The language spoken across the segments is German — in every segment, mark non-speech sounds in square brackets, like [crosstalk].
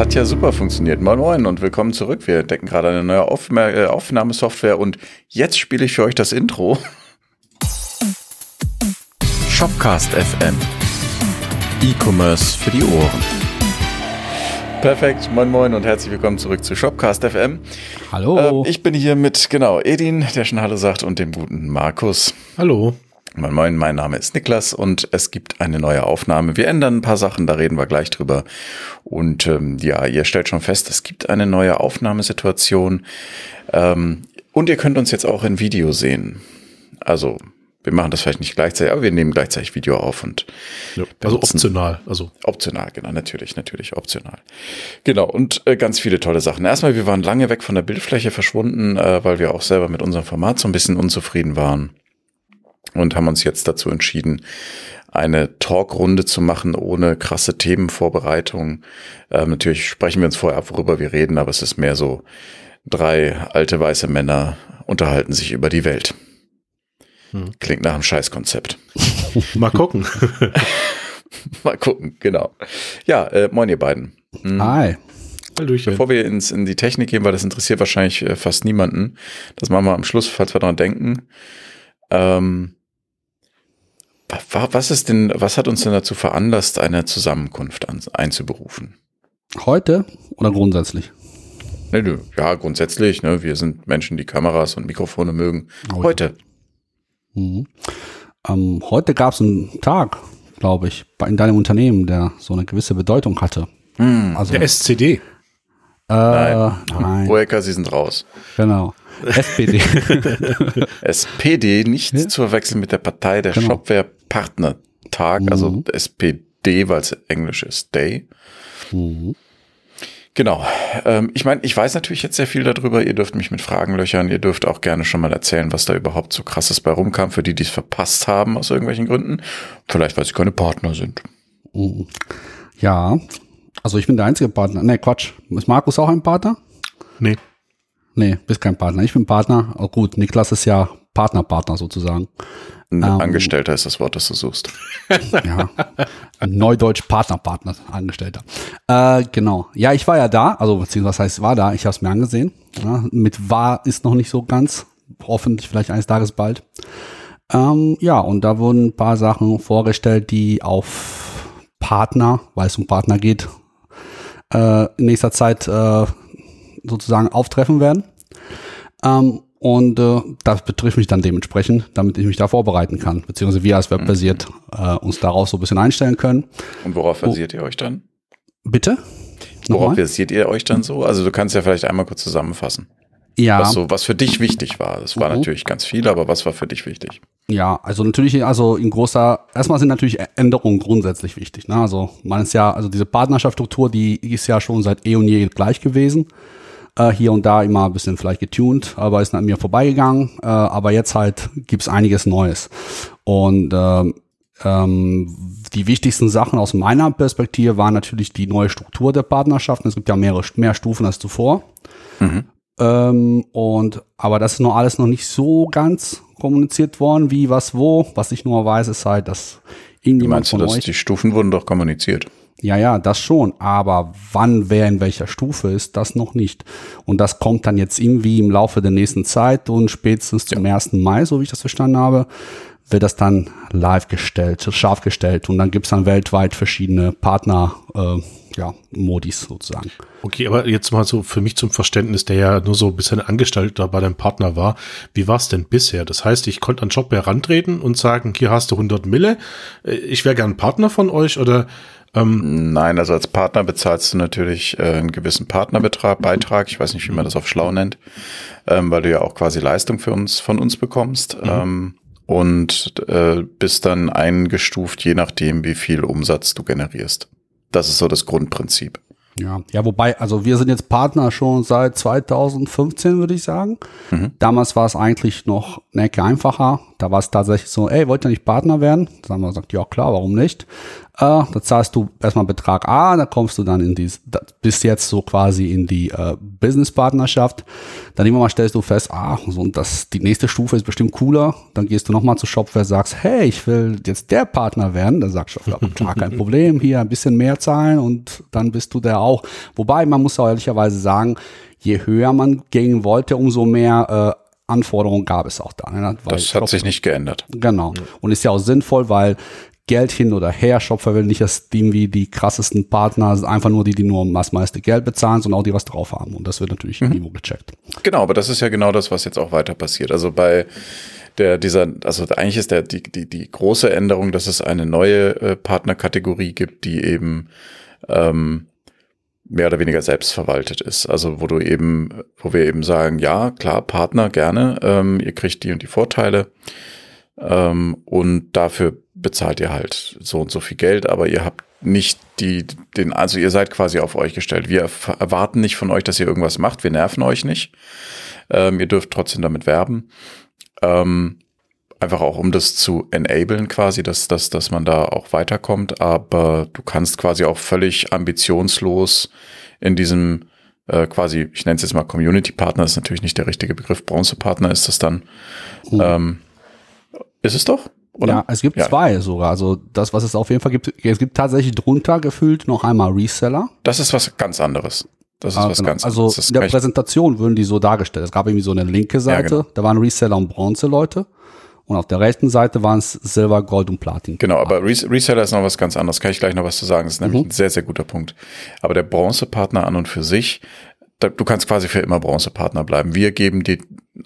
hat ja super funktioniert. Moin Moin und willkommen zurück. Wir entdecken gerade eine neue Auf äh, Aufnahmesoftware und jetzt spiele ich für euch das Intro. Shopcast FM. E-Commerce für die Ohren. Perfekt, moin moin und herzlich willkommen zurück zu Shopcast FM. Hallo. Äh, ich bin hier mit, genau, Edin, der schon Hallo sagt, und dem guten Markus. Hallo. Moin Moin, mein Name ist Niklas und es gibt eine neue Aufnahme. Wir ändern ein paar Sachen, da reden wir gleich drüber. Und ähm, ja, ihr stellt schon fest, es gibt eine neue Aufnahmesituation. Ähm, und ihr könnt uns jetzt auch in Video sehen. Also wir machen das vielleicht nicht gleichzeitig, aber wir nehmen gleichzeitig Video auf und ja, also optional, also optional, genau, natürlich, natürlich optional. Genau und äh, ganz viele tolle Sachen. Erstmal, wir waren lange weg von der Bildfläche verschwunden, äh, weil wir auch selber mit unserem Format so ein bisschen unzufrieden waren und haben uns jetzt dazu entschieden, eine Talkrunde zu machen ohne krasse Themenvorbereitung. Ähm, natürlich sprechen wir uns vorher ab, worüber wir reden, aber es ist mehr so, drei alte weiße Männer unterhalten sich über die Welt. Hm. Klingt nach einem Scheißkonzept. [laughs] Mal gucken. [laughs] Mal gucken, genau. Ja, äh, moin ihr beiden. Hm. Hi. Hallöchen. Bevor wir ins, in die Technik gehen, weil das interessiert wahrscheinlich äh, fast niemanden, das machen wir am Schluss, falls wir daran denken. Ähm, was ist denn, was hat uns denn dazu veranlasst, eine Zusammenkunft an, einzuberufen? Heute oder grundsätzlich? Nee, nee, ja, grundsätzlich. Ne, wir sind Menschen, die Kameras und Mikrofone mögen. Heute. heute. Mhm. Ähm, heute gab es einen Tag, glaube ich, in deinem Unternehmen, der so eine gewisse Bedeutung hatte. Mhm. Also, der SCD. Äh, nein. nein. Sie sind raus. Genau. SPD. SPD, [laughs] nicht ja? zu verwechseln mit der Partei der genau. Shopware Partnertag, also mhm. SPD, weil es Englisch ist, Day. Mhm. Genau. Ähm, ich meine, ich weiß natürlich jetzt sehr viel darüber. Ihr dürft mich mit Fragen löchern. Ihr dürft auch gerne schon mal erzählen, was da überhaupt so krasses bei rumkam, für die, die es verpasst haben aus irgendwelchen Gründen. Vielleicht, weil sie keine Partner sind. Mhm. Ja, also ich bin der einzige Partner. Nee, Quatsch. Ist Markus auch ein Partner? Nee. Nee, bist kein Partner. Ich bin Partner. Oh gut, Niklas ist ja Partner-Partner sozusagen. Ein ähm, Angestellter ist das Wort, das du suchst. [laughs] ja. Neudeutsch Partner-Partner, Angestellter. Äh, genau. Ja, ich war ja da, also beziehungsweise heißt war da, ich habe es mir angesehen. Ja, mit war ist noch nicht so ganz. Hoffentlich vielleicht eines Tages bald. Ähm, ja, und da wurden ein paar Sachen vorgestellt, die auf Partner, weil es um Partner geht, äh, in nächster Zeit äh, sozusagen auftreffen werden. Ähm, und äh, das betrifft mich dann dementsprechend, damit ich mich da vorbereiten kann, beziehungsweise wir als Webbasiert äh, uns daraus so ein bisschen einstellen können. Und worauf basiert oh. ihr euch dann? Bitte? Worauf basiert ihr euch dann so? Also du kannst ja vielleicht einmal kurz zusammenfassen. Ja. Was, so, was für dich wichtig war. Das war mhm. natürlich ganz viel, aber was war für dich wichtig? Ja, also natürlich, also in großer, erstmal sind natürlich Änderungen grundsätzlich wichtig. Ne? Also man ist ja, also diese Partnerschaftsstruktur, die ist ja schon seit eh und je gleich gewesen. Äh, hier und da immer ein bisschen vielleicht getuned, aber ist an mir vorbeigegangen. Äh, aber jetzt halt gibt's einiges Neues. Und ähm, ähm, die wichtigsten Sachen aus meiner Perspektive waren natürlich die neue Struktur der Partnerschaften. Es gibt ja mehrere mehr Stufen als zuvor. Mhm. Ähm, und aber das ist noch alles noch nicht so ganz kommuniziert worden, wie was wo. Was ich nur weiß, ist halt, dass irgendjemand Wie meinst du, dass die Stufen wurden doch kommuniziert? Ja, ja, das schon. Aber wann wer in welcher Stufe ist, das noch nicht. Und das kommt dann jetzt irgendwie im Laufe der nächsten Zeit und spätestens zum ja. 1. Mai, so wie ich das verstanden habe, wird das dann live gestellt, scharf gestellt. Und dann gibt's dann weltweit verschiedene Partner, äh, ja, Modis sozusagen. Okay, aber jetzt mal so für mich zum Verständnis, der ja nur so ein bisschen Angestellter bei deinem Partner war. Wie war es denn bisher? Das heißt, ich konnte an Job herantreten und sagen, hier hast du 100 Mille, äh, ich wäre gern Partner von euch oder ähm, Nein, also als Partner bezahlst du natürlich äh, einen gewissen Partnerbetrag, Beitrag, ich weiß nicht, wie man das auf schlau nennt, ähm, weil du ja auch quasi Leistung für uns, von uns bekommst. Mhm. Ähm, und äh, bist dann eingestuft, je nachdem, wie viel Umsatz du generierst. Das ist so das Grundprinzip. Ja, ja, wobei, also wir sind jetzt Partner schon seit 2015, würde ich sagen. Mhm. Damals war es eigentlich noch eine Ecke einfacher. Da war es tatsächlich so, ey, wollt ihr nicht Partner werden? Da haben wir gesagt, ja klar, warum nicht? Äh, da zahlst du erstmal Betrag A, da kommst du dann in die, bis jetzt so quasi in die äh, Business-Partnerschaft. Dann immer mal stellst du fest, ah, so, das, die nächste Stufe ist bestimmt cooler. Dann gehst du nochmal zu Shopware, sagst, hey, ich will jetzt der Partner werden. Da sagt Shopware, klar, kein Problem, hier ein bisschen mehr zahlen und dann bist du der auch. Wobei, man muss auch ehrlicherweise sagen, je höher man gehen wollte, umso mehr äh, Anforderungen gab es auch da. Ne? das hat sich nicht geändert. Genau. Und ist ja auch sinnvoll, weil Geld hin oder her. Shopware will nicht das wie die krassesten Partner, einfach nur die, die nur das meiste Geld bezahlen, sondern auch die was drauf haben. Und das wird natürlich mhm. irgendwo gecheckt. Genau, aber das ist ja genau das, was jetzt auch weiter passiert. Also bei der, dieser, also eigentlich ist der, die, die, die große Änderung, dass es eine neue äh, Partnerkategorie gibt, die eben ähm, mehr oder weniger selbstverwaltet ist. Also wo du eben, wo wir eben sagen, ja, klar, Partner gerne, ähm, ihr kriegt die und die Vorteile ähm, und dafür bezahlt ihr halt so und so viel Geld, aber ihr habt nicht die, den, also ihr seid quasi auf euch gestellt. Wir erwarten nicht von euch, dass ihr irgendwas macht. Wir nerven euch nicht. Ähm, ihr dürft trotzdem damit werben. Ähm, einfach auch, um das zu enablen quasi, dass, dass, dass man da auch weiterkommt. Aber du kannst quasi auch völlig ambitionslos in diesem äh, quasi, ich nenne es jetzt mal Community Partner, ist natürlich nicht der richtige Begriff. Bronze Partner ist das dann. Mhm. Ähm, ist es doch? Oder? Ja, es gibt ja. zwei sogar. Also das, was es auf jeden Fall gibt, es gibt tatsächlich drunter gefühlt noch einmal Reseller. Das ist was ganz anderes. Das ist ah, was genau. ganz Also in der Präsentation würden die so dargestellt. Es gab irgendwie so eine linke Seite, ja, genau. da waren Reseller und Bronze-Leute. Und auf der rechten Seite waren es Silber, Gold und Platin. Genau, aber Reseller ist noch was ganz anderes. Kann ich gleich noch was zu sagen. Das ist nämlich mhm. ein sehr, sehr guter Punkt. Aber der Bronzepartner an und für sich, da, du kannst quasi für immer Bronzepartner bleiben. Wir geben dir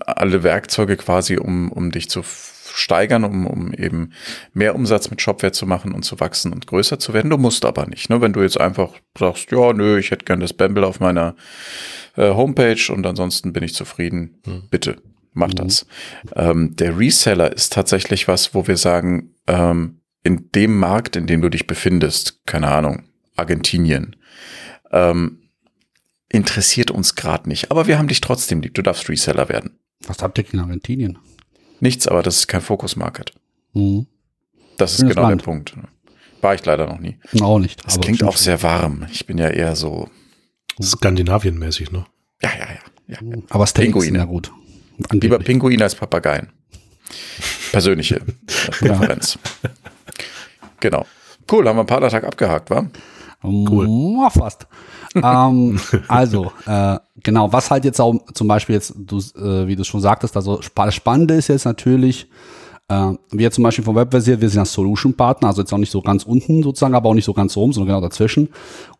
alle Werkzeuge quasi, um, um dich zu steigern, um, um eben mehr Umsatz mit Shopware zu machen und zu wachsen und größer zu werden. Du musst aber nicht. Ne? Wenn du jetzt einfach sagst, ja, nö, ich hätte gern das Bamble auf meiner äh, Homepage und ansonsten bin ich zufrieden, hm. bitte, mach mhm. das. Ähm, der Reseller ist tatsächlich was, wo wir sagen, ähm, in dem Markt, in dem du dich befindest, keine Ahnung, Argentinien, ähm, interessiert uns gerade nicht. Aber wir haben dich trotzdem lieb. Du darfst Reseller werden. Was habt ihr in Argentinien? Nichts, aber das ist kein Focus Market. Mhm. Das ist Schönes genau Land. der Punkt. War ich leider noch nie. Auch nicht. Das klingt auch sehr warm. Ich bin ja eher so. Skandinavien-mäßig, ne? Ja, ja, ja. ja. Aber Steaks Pinguine. ja gut. Angeblich. Lieber Pinguine als Papageien. Persönliche [laughs] Präferenz. Genau. Cool, haben wir Partnertag abgehakt, wa? Cool. Fast. ähm, [laughs] also, äh, genau, was halt jetzt auch zum Beispiel jetzt, du, äh, wie du schon sagtest, also das Spannende ist jetzt natürlich, äh, wir zum Beispiel vom Webversiert, wir sind ja Solution-Partner, also jetzt auch nicht so ganz unten sozusagen, aber auch nicht so ganz oben, sondern genau dazwischen.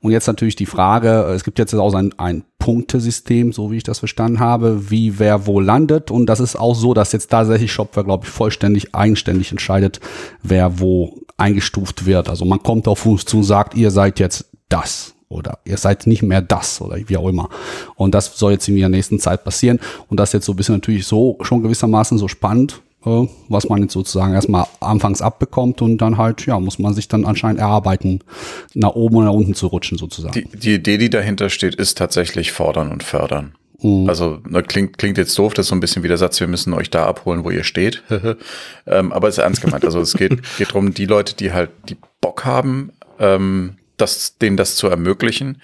Und jetzt natürlich die Frage, es gibt jetzt auch ein, ein Punktesystem, so wie ich das verstanden habe, wie wer wo landet. Und das ist auch so, dass jetzt tatsächlich Shopware, glaube ich, vollständig eigenständig entscheidet, wer wo eingestuft wird. Also man kommt auf uns zu und sagt, ihr seid jetzt das oder ihr seid nicht mehr das oder wie auch immer. Und das soll jetzt in der nächsten Zeit passieren. Und das jetzt so ein bisschen natürlich so schon gewissermaßen so spannend, äh, was man jetzt sozusagen erstmal anfangs abbekommt und dann halt, ja, muss man sich dann anscheinend erarbeiten, nach oben oder nach unten zu rutschen sozusagen. Die, die Idee, die dahinter steht, ist tatsächlich fordern und fördern. Mhm. Also ne, klingt, klingt jetzt doof, das ist so ein bisschen wie der Satz, wir müssen euch da abholen, wo ihr steht. [laughs] ähm, aber es ist ernst gemeint. Also es geht, geht darum, die Leute, die halt die Bock haben, ähm, das, denen das zu ermöglichen.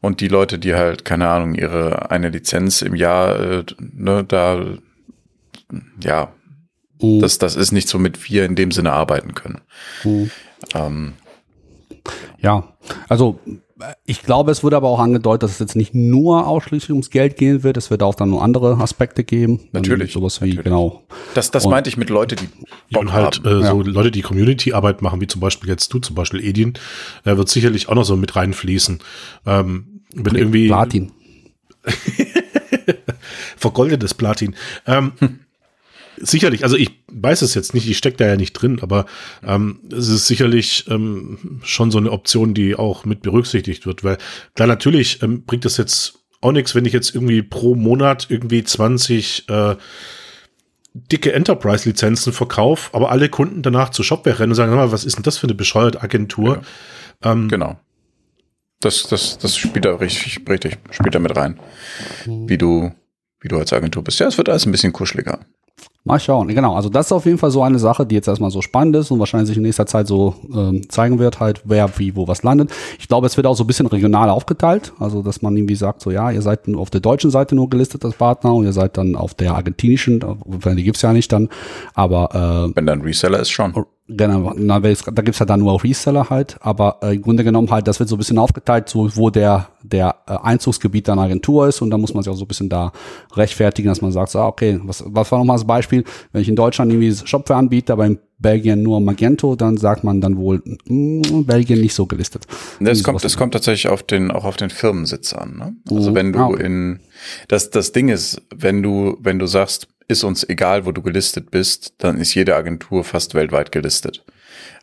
Und die Leute, die halt, keine Ahnung, ihre eine Lizenz im Jahr, äh, ne, da, ja, mhm. das, das ist nicht so, mit wir in dem Sinne arbeiten können. Mhm. Ähm, ja, also ich glaube, es wurde aber auch angedeutet, dass es jetzt nicht nur ausschließlich ums Geld gehen wird. Es wird auch dann nur andere Aspekte geben. Natürlich. Sowas wie, natürlich. genau. Das, das meinte ich mit Leute, die Bock und halt äh, so Leute, die Community-Arbeit machen, wie zum Beispiel jetzt du, zum Beispiel Edin, äh, wird sicherlich auch noch so mit reinfließen. Ähm, wenn irgendwie Platin. [laughs] Vergoldetes Platin. Ähm, hm sicherlich, also ich weiß es jetzt nicht, ich stecke da ja nicht drin, aber ähm, es ist sicherlich ähm, schon so eine Option, die auch mit berücksichtigt wird, weil klar, natürlich ähm, bringt es jetzt auch nichts, wenn ich jetzt irgendwie pro Monat irgendwie 20 äh, dicke Enterprise-Lizenzen verkaufe, aber alle Kunden danach zu Shopware rennen und sagen, mal, was ist denn das für eine bescheuerte Agentur? Ja. Ähm, genau. Das, das, das spielt da richtig, richtig, spielt da mit rein. Wie du, wie du als Agentur bist. Ja, es wird alles ein bisschen kuscheliger. Mal schauen, genau. Also das ist auf jeden Fall so eine Sache, die jetzt erstmal so spannend ist und wahrscheinlich sich in nächster Zeit so ähm, zeigen wird, halt wer wie wo was landet. Ich glaube, es wird auch so ein bisschen regional aufgeteilt, also dass man irgendwie sagt, so ja, ihr seid auf der deutschen Seite nur gelistet als Partner und ihr seid dann auf der argentinischen, die gibt's ja nicht dann, aber äh, wenn dann Reseller ist schon. Genau, na, da gibt's ja dann nur auch Reseller halt, aber äh, im Grunde genommen halt, das wird so ein bisschen aufgeteilt, so wo der, der äh, Einzugsgebiet der Agentur ist und da muss man sich auch so ein bisschen da rechtfertigen, dass man sagt, so, ah, okay, was, was war nochmal das Beispiel, wenn ich in Deutschland irgendwie Shopware anbiete, aber in Belgien nur Magento, dann sagt man dann wohl, mh, hm, Belgien nicht so gelistet. Das kommt, das kommt tatsächlich auf den, auch auf den Firmensitz an. Ne? Also mhm. wenn du ah, okay. in, das, das Ding ist, wenn du, wenn du sagst, ist uns egal, wo du gelistet bist, dann ist jede Agentur fast weltweit gelistet.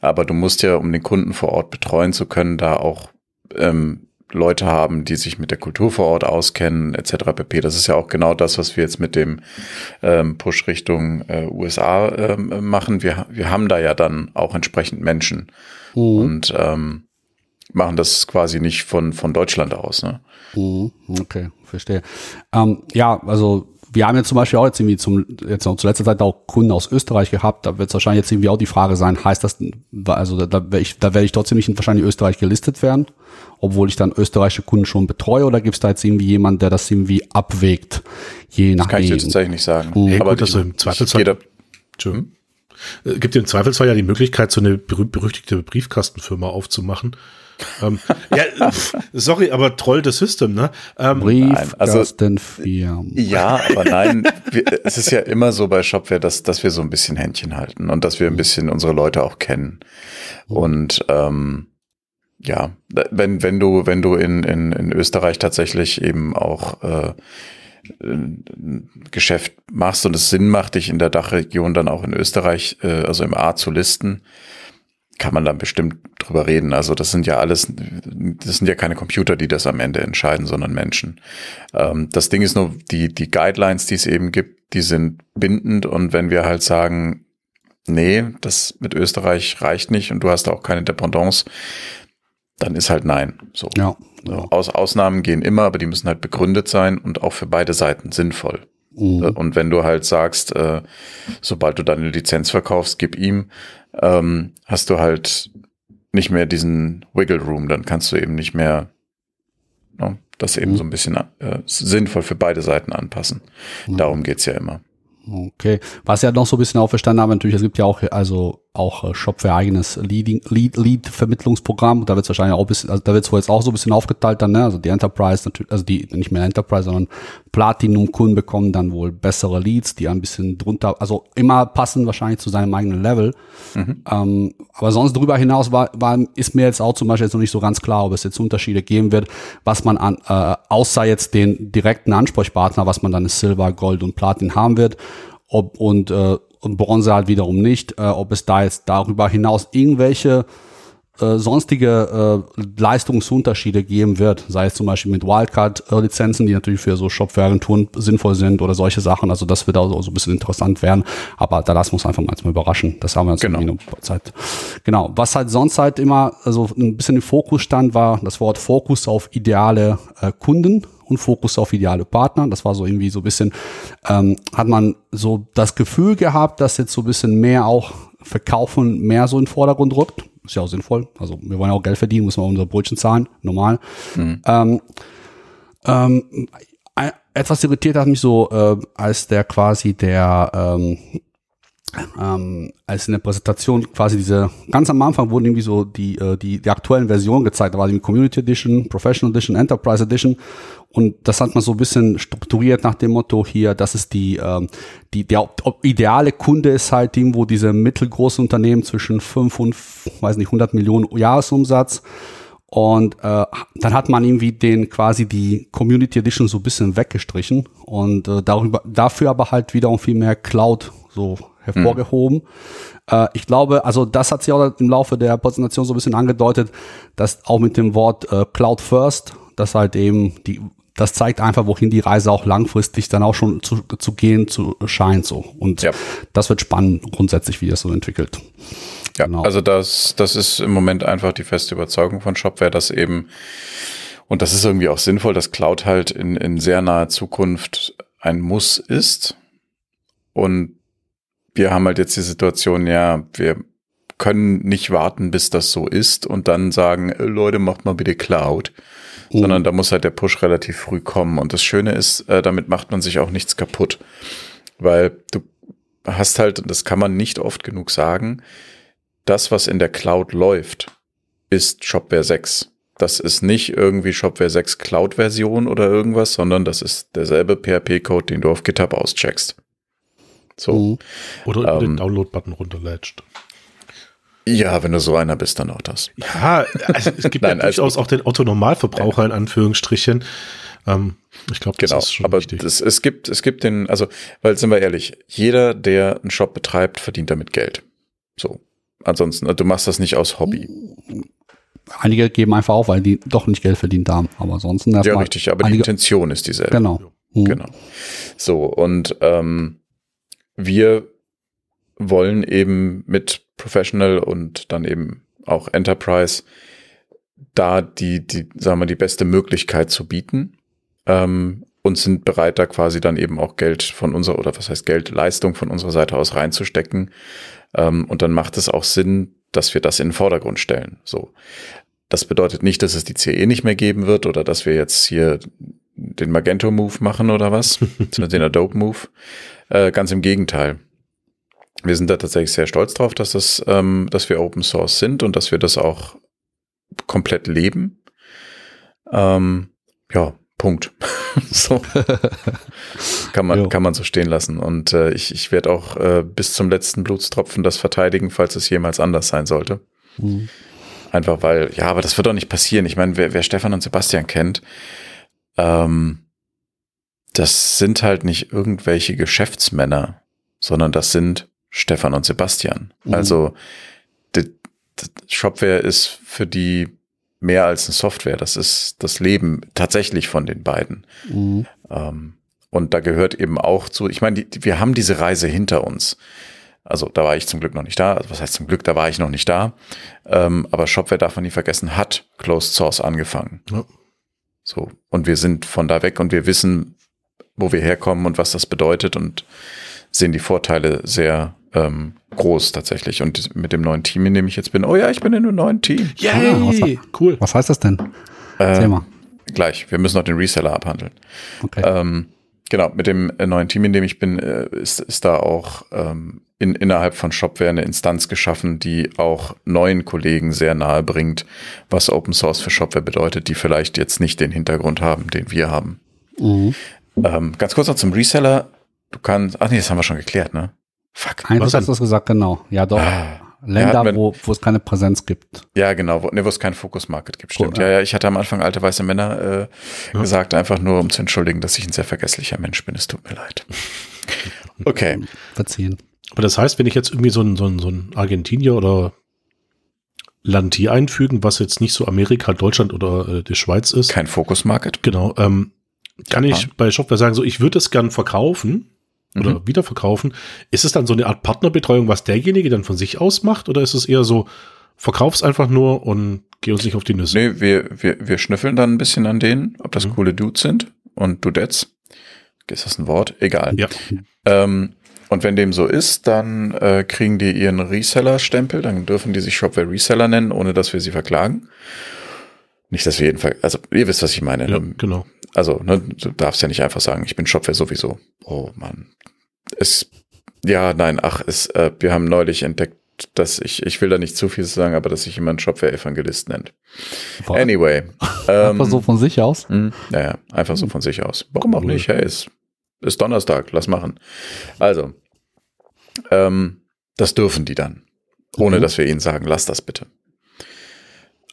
Aber du musst ja, um den Kunden vor Ort betreuen zu können, da auch ähm, Leute haben, die sich mit der Kultur vor Ort auskennen, etc. pp. Das ist ja auch genau das, was wir jetzt mit dem ähm, Push Richtung äh, USA ähm, machen. Wir, wir haben da ja dann auch entsprechend Menschen mhm. und ähm, machen das quasi nicht von, von Deutschland aus. Ne? Mhm. Okay, verstehe. Ähm, ja, also wir haben jetzt zum Beispiel auch jetzt irgendwie zum, jetzt noch zu letzter Zeit auch Kunden aus Österreich gehabt. Da wird es wahrscheinlich jetzt irgendwie auch die Frage sein, heißt das, also da, da werde ich, da werde ich trotzdem nicht in wahrscheinlich Österreich gelistet werden, obwohl ich dann österreichische Kunden schon betreue oder gibt es da jetzt irgendwie jemand, der das irgendwie abwägt, je nach Das kann ich jetzt tatsächlich nicht sagen. Mhm. Ja, aber gut, also im Zweifelsfall. Jeder, hm? gibt im Zweifelsfall ja die Möglichkeit, so eine berühmt-berüchtigte Briefkastenfirma aufzumachen ähm, ja, [laughs] sorry, aber Troll the System, ne? Ähm, Brief, also, Ja, aber nein, wir, es ist ja immer so bei Shopware, dass, dass wir so ein bisschen Händchen halten und dass wir ein bisschen unsere Leute auch kennen. Und ähm, ja, wenn, wenn du, wenn du in, in, in Österreich tatsächlich eben auch äh, Geschäft machst und es Sinn macht, dich in der Dachregion dann auch in Österreich, äh, also im A zu listen, kann man dann bestimmt drüber reden. Also das sind ja alles, das sind ja keine Computer, die das am Ende entscheiden, sondern Menschen. Ähm, das Ding ist nur, die, die Guidelines, die es eben gibt, die sind bindend und wenn wir halt sagen, nee, das mit Österreich reicht nicht und du hast auch keine Dependance, dann ist halt nein. So. Ja, ja. Aus, Ausnahmen gehen immer, aber die müssen halt begründet sein und auch für beide Seiten sinnvoll. Mhm. Und wenn du halt sagst, äh, sobald du deine Lizenz verkaufst, gib ihm, ähm, hast du halt nicht mehr diesen Wiggle Room, dann kannst du eben nicht mehr no, ne, das eben mhm. so ein bisschen äh, sinnvoll für beide Seiten anpassen. Mhm. Darum geht's ja immer. Okay. Was ja noch so ein bisschen auferstanden haben, natürlich, es gibt ja auch, also auch äh, Shopware eigenes Leading, Lead, Lead. Da wird es wahrscheinlich auch ein bisschen, also da wird es wohl jetzt auch so ein bisschen aufgeteilt dann, ne? Also die Enterprise natürlich, also die, nicht mehr Enterprise, sondern Platinum-Kunden bekommen dann wohl bessere Leads, die ein bisschen drunter, also immer passen wahrscheinlich zu seinem eigenen Level. Mhm. Ähm, aber sonst darüber hinaus war, war, ist mir jetzt auch zum Beispiel jetzt noch nicht so ganz klar, ob es jetzt Unterschiede geben wird, was man an, äh, außer jetzt den direkten Ansprechpartner, was man dann Silber, Gold und Platin haben wird. Ob, und äh, und Bronze halt wiederum nicht. Äh, ob es da jetzt darüber hinaus irgendwelche äh, sonstige äh, Leistungsunterschiede geben wird, sei es zum Beispiel mit Wildcard-Lizenzen, die natürlich für so Shopware-Agenturen sinnvoll sind oder solche Sachen. Also das wird auch so ein bisschen interessant werden. Aber da lassen wir uns einfach mal, mal überraschen. Das haben wir jetzt genau. Zeit. Genau. Was halt sonst halt immer also ein bisschen im Fokus stand, war das Wort Fokus auf ideale äh, Kunden und Fokus auf ideale Partner. Das war so irgendwie so ein bisschen, ähm, hat man so das Gefühl gehabt, dass jetzt so ein bisschen mehr auch Verkaufen mehr so in den Vordergrund rückt. Ist ja auch sinnvoll. Also wir wollen ja auch Geld verdienen, müssen wir unsere Brötchen zahlen, normal. Mhm. Ähm, ähm, etwas irritiert hat mich so, äh, als der quasi der ähm, ähm, als in der Präsentation quasi diese, ganz am Anfang wurden irgendwie so die, äh, die, die aktuellen Versionen gezeigt. Da war die Community Edition, Professional Edition, Enterprise Edition. Und das hat man so ein bisschen strukturiert nach dem Motto hier, das ist die, ähm, die, der ideale Kunde ist halt irgendwo diese mittelgroße Unternehmen zwischen 5 und, weiß nicht, 100 Millionen Jahresumsatz. Und äh, dann hat man irgendwie den quasi die Community Edition so ein bisschen weggestrichen und äh, darüber, dafür aber halt wiederum viel mehr Cloud so hervorgehoben. Mhm. Äh, ich glaube, also das hat sich auch im Laufe der Präsentation so ein bisschen angedeutet, dass auch mit dem Wort äh, Cloud First, dass halt eben die das zeigt einfach, wohin die Reise auch langfristig dann auch schon zu, zu gehen zu scheint so. Und ja. das wird spannend grundsätzlich, wie das so entwickelt. Ja, genau. also das, das ist im Moment einfach die feste Überzeugung von Shopware, dass eben, und das ist irgendwie auch sinnvoll, dass Cloud halt in, in sehr naher Zukunft ein Muss ist. Und wir haben halt jetzt die Situation, ja, wir können nicht warten, bis das so ist und dann sagen, Leute, macht mal bitte Cloud. Mhm. Sondern da muss halt der Push relativ früh kommen. Und das Schöne ist, äh, damit macht man sich auch nichts kaputt. Weil du hast halt, das kann man nicht oft genug sagen, das, was in der Cloud läuft, ist Shopware 6. Das ist nicht irgendwie Shopware 6 Cloud-Version oder irgendwas, sondern das ist derselbe PHP-Code, den du auf GitHub auscheckst. So. Mhm. Oder über ähm, den Download-Button runterlädst. Ja, wenn du so einer bist, dann auch das. Ja, also es gibt [laughs] Nein, ja durchaus also, auch den Otto-Normalverbraucher in Anführungsstrichen. Ähm, ich glaube, das genau, ist schon aber wichtig. Das, es gibt, es gibt den, also, weil sind wir ehrlich, jeder, der einen Shop betreibt, verdient damit Geld. So. Ansonsten, du machst das nicht aus Hobby. Einige geben einfach auf, weil die doch nicht Geld verdient haben. Aber ansonsten Ja, richtig, aber die Intention ist dieselbe. Genau. Mhm. Genau. So, und ähm, wir wollen eben mit Professional und dann eben auch Enterprise da die, die, sagen wir, die beste Möglichkeit zu bieten ähm, und sind bereit, da quasi dann eben auch Geld von unserer, oder was heißt Geld, Leistung von unserer Seite aus reinzustecken. Ähm, und dann macht es auch Sinn, dass wir das in den Vordergrund stellen. So. Das bedeutet nicht, dass es die CE nicht mehr geben wird oder dass wir jetzt hier den Magento-Move machen oder was, [laughs] den Adobe-Move. Äh, ganz im Gegenteil. Wir sind da tatsächlich sehr stolz drauf, dass das, ähm, dass wir Open Source sind und dass wir das auch komplett leben. Ähm, ja, Punkt. [laughs] so. kann man, kann man so stehen lassen. Und äh, ich, ich werde auch äh, bis zum letzten Blutstropfen das verteidigen, falls es jemals anders sein sollte. Mhm. Einfach weil, ja, aber das wird doch nicht passieren. Ich meine, wer, wer Stefan und Sebastian kennt, ähm, das sind halt nicht irgendwelche Geschäftsmänner, sondern das sind Stefan und Sebastian. Mhm. Also die, die Shopware ist für die mehr als eine Software. Das ist das Leben tatsächlich von den beiden. Mhm. Ähm, und da gehört eben auch zu, ich meine, die, wir haben diese Reise hinter uns. Also da war ich zum Glück noch nicht da. Also was heißt zum Glück, da war ich noch nicht da. Ähm, aber Shopware darf man nie vergessen, hat Closed Source angefangen. Ja. So. Und wir sind von da weg und wir wissen, wo wir herkommen und was das bedeutet und sehen die Vorteile sehr ähm, groß tatsächlich. Und mit dem neuen Team, in dem ich jetzt bin, oh ja, ich bin in einem neuen Team. Yay! Ah, was, cool. Was heißt das denn? Äh, mal. Gleich, wir müssen noch den Reseller abhandeln. Okay. Ähm, genau, mit dem äh, neuen Team, in dem ich bin, äh, ist, ist da auch ähm, in, innerhalb von Shopware eine Instanz geschaffen, die auch neuen Kollegen sehr nahe bringt, was Open Source für Shopware bedeutet, die vielleicht jetzt nicht den Hintergrund haben, den wir haben. Mhm. Ähm, ganz kurz noch zum Reseller. Du kannst, ach nee, das haben wir schon geklärt, ne? Fuck. Eigentlich hast du das gesagt, genau. Ja, doch. Ah, Länder, ja, wo, wo es keine Präsenz gibt. Ja, genau, wo, ne, wo es keinen Fokus Market gibt, stimmt. Cool, ja. ja, ja, ich hatte am Anfang alte weiße Männer äh, ja. gesagt, einfach nur um zu entschuldigen, dass ich ein sehr vergesslicher Mensch bin. Es tut mir leid. Okay. Verziehen. Aber das heißt, wenn ich jetzt irgendwie so ein, so ein, so ein Argentinier oder Land hier einfügen, was jetzt nicht so Amerika, Deutschland oder äh, die Schweiz ist. Kein Fokus Market. Genau. Ähm, kann ich bei Shopware sagen, so ich würde es gern verkaufen, oder mhm. wiederverkaufen. Ist es dann so eine Art Partnerbetreuung, was derjenige dann von sich aus macht? Oder ist es eher so, verkauf's einfach nur und geh uns nicht auf die Nüsse? Nee, wir, wir, wir schnüffeln dann ein bisschen an denen, ob das mhm. coole Dudes sind und Dudettes. Ist das ein Wort? Egal. Ja. Ähm, und wenn dem so ist, dann äh, kriegen die ihren Reseller-Stempel, dann dürfen die sich Shopware Reseller nennen, ohne dass wir sie verklagen. Nicht, dass wir jeden also ihr wisst, was ich meine. Ja, genau. Also, ne, du darfst ja nicht einfach sagen, ich bin Shopware sowieso. Oh Mann. Es, ja, nein, ach, es, äh, wir haben neulich entdeckt, dass ich, ich will da nicht zu viel sagen, aber dass sich jemand Shopware-Evangelist nennt. Boah. Anyway. [laughs] Ähm, einfach so von sich aus? Mh, naja, einfach so von sich aus. Warum auch nicht? Hey, ist, ist Donnerstag, lass machen. Also, ähm, das dürfen die dann. Ohne mhm. dass wir ihnen sagen, lass das bitte.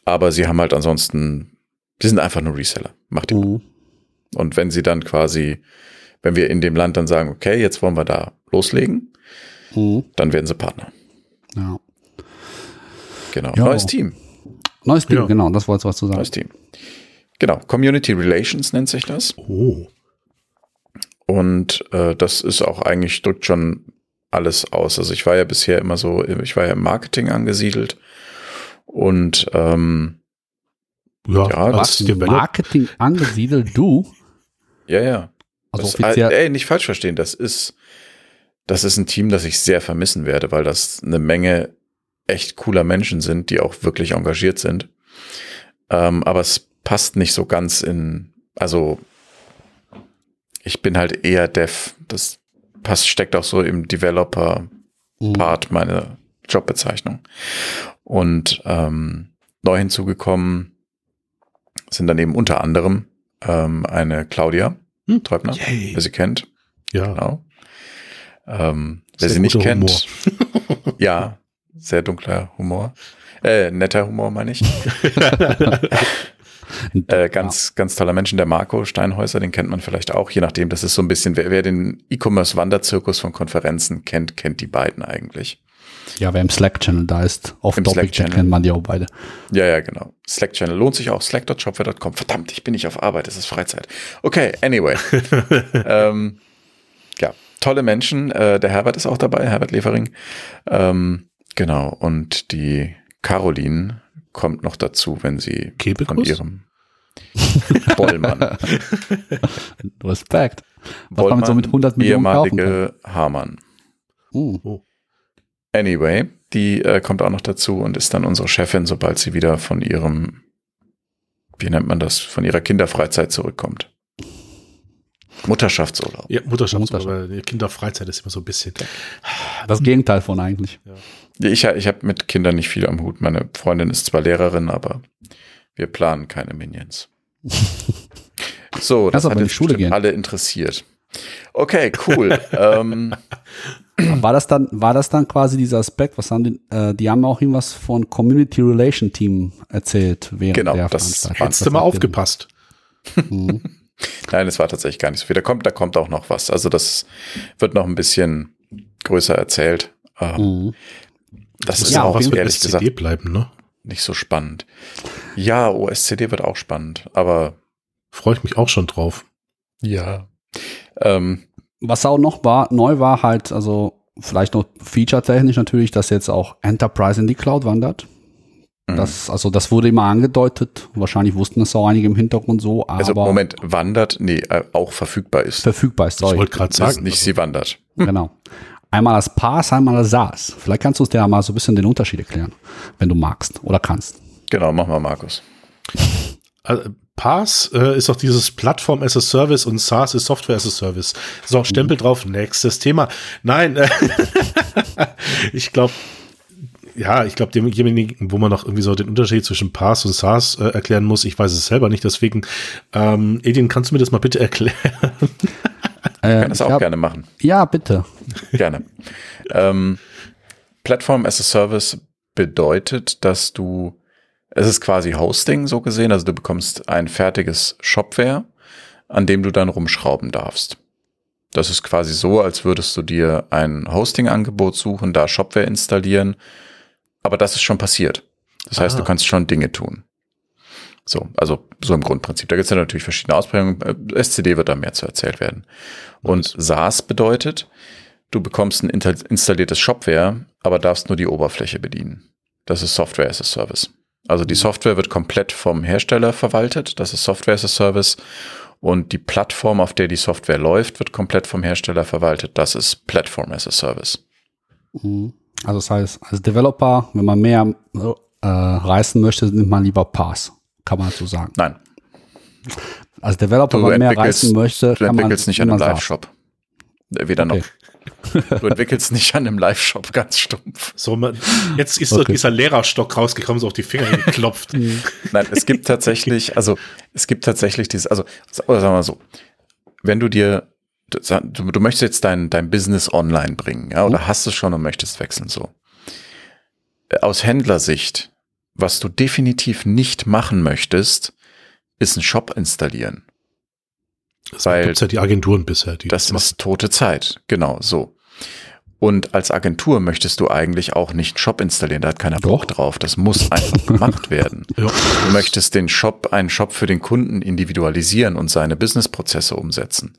Aber sie haben halt ansonsten, sie sind einfach nur Reseller. Macht die. Mhm. Und wenn sie dann quasi, wenn wir in dem Land dann sagen, okay, jetzt wollen wir da loslegen, mhm. dann werden sie Partner. Ja. Genau. Ja. Neues Team. Neues Team, ja. genau, das wolltest du was zu sagen. Neues Team. Genau, Community Relations nennt sich das. Oh. Und äh, das ist auch eigentlich, drückt schon alles aus. Also ich war ja bisher immer so, ich war ja im Marketing angesiedelt und ähm, ja, ja was Marketing angesiedelt, du? Ja, ja. Also das, offiziell. Ey, nicht falsch verstehen, das ist, das ist ein Team, das ich sehr vermissen werde, weil das eine Menge echt cooler Menschen sind, die auch wirklich engagiert sind. Ähm, aber es passt nicht so ganz in, also ich bin halt eher Dev. Das passt, steckt auch so im Developer-Part mhm. meine Jobbezeichnung. Und ähm, neu hinzugekommen sind dann eben unter anderem ähm, eine Claudia hm? Treubner, Yay. wer sie kennt. Ja. Genau. Ähm, wer sie nicht kennt, [laughs] ja, sehr dunkler Humor. Äh, netter Humor, meine ich. [laughs] äh, ganz, ganz toller Menschen, der Marco Steinhäuser, den kennt man vielleicht auch, je nachdem, das ist so ein bisschen, wer, wer den E-Commerce-Wanderzirkus von Konferenzen kennt, kennt die beiden eigentlich. Ja, wer im Slack-Channel da ist, auf Topic, kennt man die auch beide. Ja, ja, genau. Slack-Channel lohnt sich auch. Slack.shopware.com. Verdammt, ich bin nicht auf Arbeit, es ist Freizeit. Okay, anyway. [laughs] ähm, ja, tolle Menschen. Äh, der Herbert ist auch dabei, Herbert Levering. Ähm, genau, und die Caroline kommt noch dazu, wenn sie Kebekus? von ihrem Bollmann. [laughs] Respekt. Was Bollmann, so mit 100 Millionen ehemalige Hamann. Uh. Oh. Anyway, die äh, kommt auch noch dazu und ist dann unsere Chefin, sobald sie wieder von ihrem, wie nennt man das, von ihrer Kinderfreizeit zurückkommt. Mutterschaftsurlaub. Ja, Mutterschaftsurlaub, aber Kinderfreizeit ist immer so ein bisschen. Das Gegenteil von eigentlich. Ja. Ich, ich habe mit Kindern nicht viel am Hut. Meine Freundin ist zwar Lehrerin, aber wir planen keine Minions. [laughs] so, das hat jetzt alle interessiert. Okay, cool. [laughs] ähm, war das dann, war das dann quasi dieser Aspekt, was haben die, äh, die haben auch irgendwas von Community Relation Team erzählt während genau, der das Veranstaltung. Hättest du mal aufgepasst. Mhm. [laughs] Nein, es war tatsächlich gar nicht so viel. Da kommt, da kommt auch noch was. Also das wird noch ein bisschen größer erzählt. Ähm, mhm. Das, das ist ja, auch was ehrlich SCD gesagt bleiben, ne? nicht so spannend. Ja, OSCD wird auch spannend, aber freue ich mich auch schon drauf. Ja. Ähm, was auch noch war, neu war halt, also vielleicht noch feature-technisch natürlich, dass jetzt auch Enterprise in die Cloud wandert. Mhm. Das, also das wurde immer angedeutet. Wahrscheinlich wussten das auch einige im Hintergrund so. Also aber also Moment, wandert, nee, äh, auch verfügbar ist. Verfügbar ist, sorry. Ich wollte gerade sagen. Nicht also. sie wandert. Genau. Einmal das PaaS, einmal das SaaS. Vielleicht kannst du uns ja mal so ein bisschen den Unterschied erklären, wenn du magst oder kannst. Genau, mach mal, Markus. Also, PaaS äh, ist auch dieses Plattform as a Service und SaaS ist Software as a Service. So, Stempel mhm. drauf, nächstes Thema. Nein, äh, [laughs] ich glaube, ja, ich glaube, demjenigen, wo man noch irgendwie so den Unterschied zwischen PaaS und SaaS äh, erklären muss, ich weiß es selber nicht, deswegen, ähm, Edin, kannst du mir das mal bitte erklären? Ich kann das auch hab, gerne machen. Ja, bitte. Gerne. ähm, Plattform as a Service bedeutet, dass du es ist quasi Hosting so gesehen, also du bekommst ein fertiges Shopware, an dem du dann rumschrauben darfst. Das ist quasi so, als würdest du dir ein Hosting-Angebot suchen, da Shopware installieren, aber das ist schon passiert. Das heißt, du kannst schon Dinge tun. So, also so im Grundprinzip. Da gibt es ja natürlich verschiedene Ausprägungen. Äh, SCD wird da mehr zu erzählt werden. Und SaaS bedeutet, du bekommst ein installiertes Shopware, aber darfst nur die Oberfläche bedienen. Das ist Software as a Service. Also die Software wird komplett vom Hersteller verwaltet, das ist Software as a Service. Und die Plattform, auf der die Software läuft, wird komplett vom Hersteller verwaltet, das ist Platform as a Service. Mhm. Also das heißt, als Developer, wenn man mehr äh, reißen möchte, nimmt man lieber Pass, kann man so sagen. Nein. Als Developer, wenn man mehr reißen möchte, kann man... Du entwickelst nicht an einem Live-Shop. Weder okay. noch. Du entwickelst nicht an einem Live-Shop ganz stumpf. So, man, jetzt ist okay. so dieser Lehrerstock rausgekommen, so auf die Finger geklopft. [laughs] Nein, es gibt tatsächlich, also es gibt tatsächlich dieses, also oder sagen wir mal so, wenn du dir, du, du möchtest jetzt dein, dein Business online bringen, ja, oder oh. hast es schon und möchtest wechseln, so. Aus Händlersicht, was du definitiv nicht machen möchtest, ist einen Shop installieren. Das Weil ja die Agenturen bisher. Die das, das ist tote Zeit, genau so. Und als Agentur möchtest du eigentlich auch nicht Shop installieren, da hat keiner Bock drauf. Das muss einfach gemacht [laughs] werden. Ja. Du möchtest den Shop, einen Shop für den Kunden individualisieren und seine Businessprozesse umsetzen.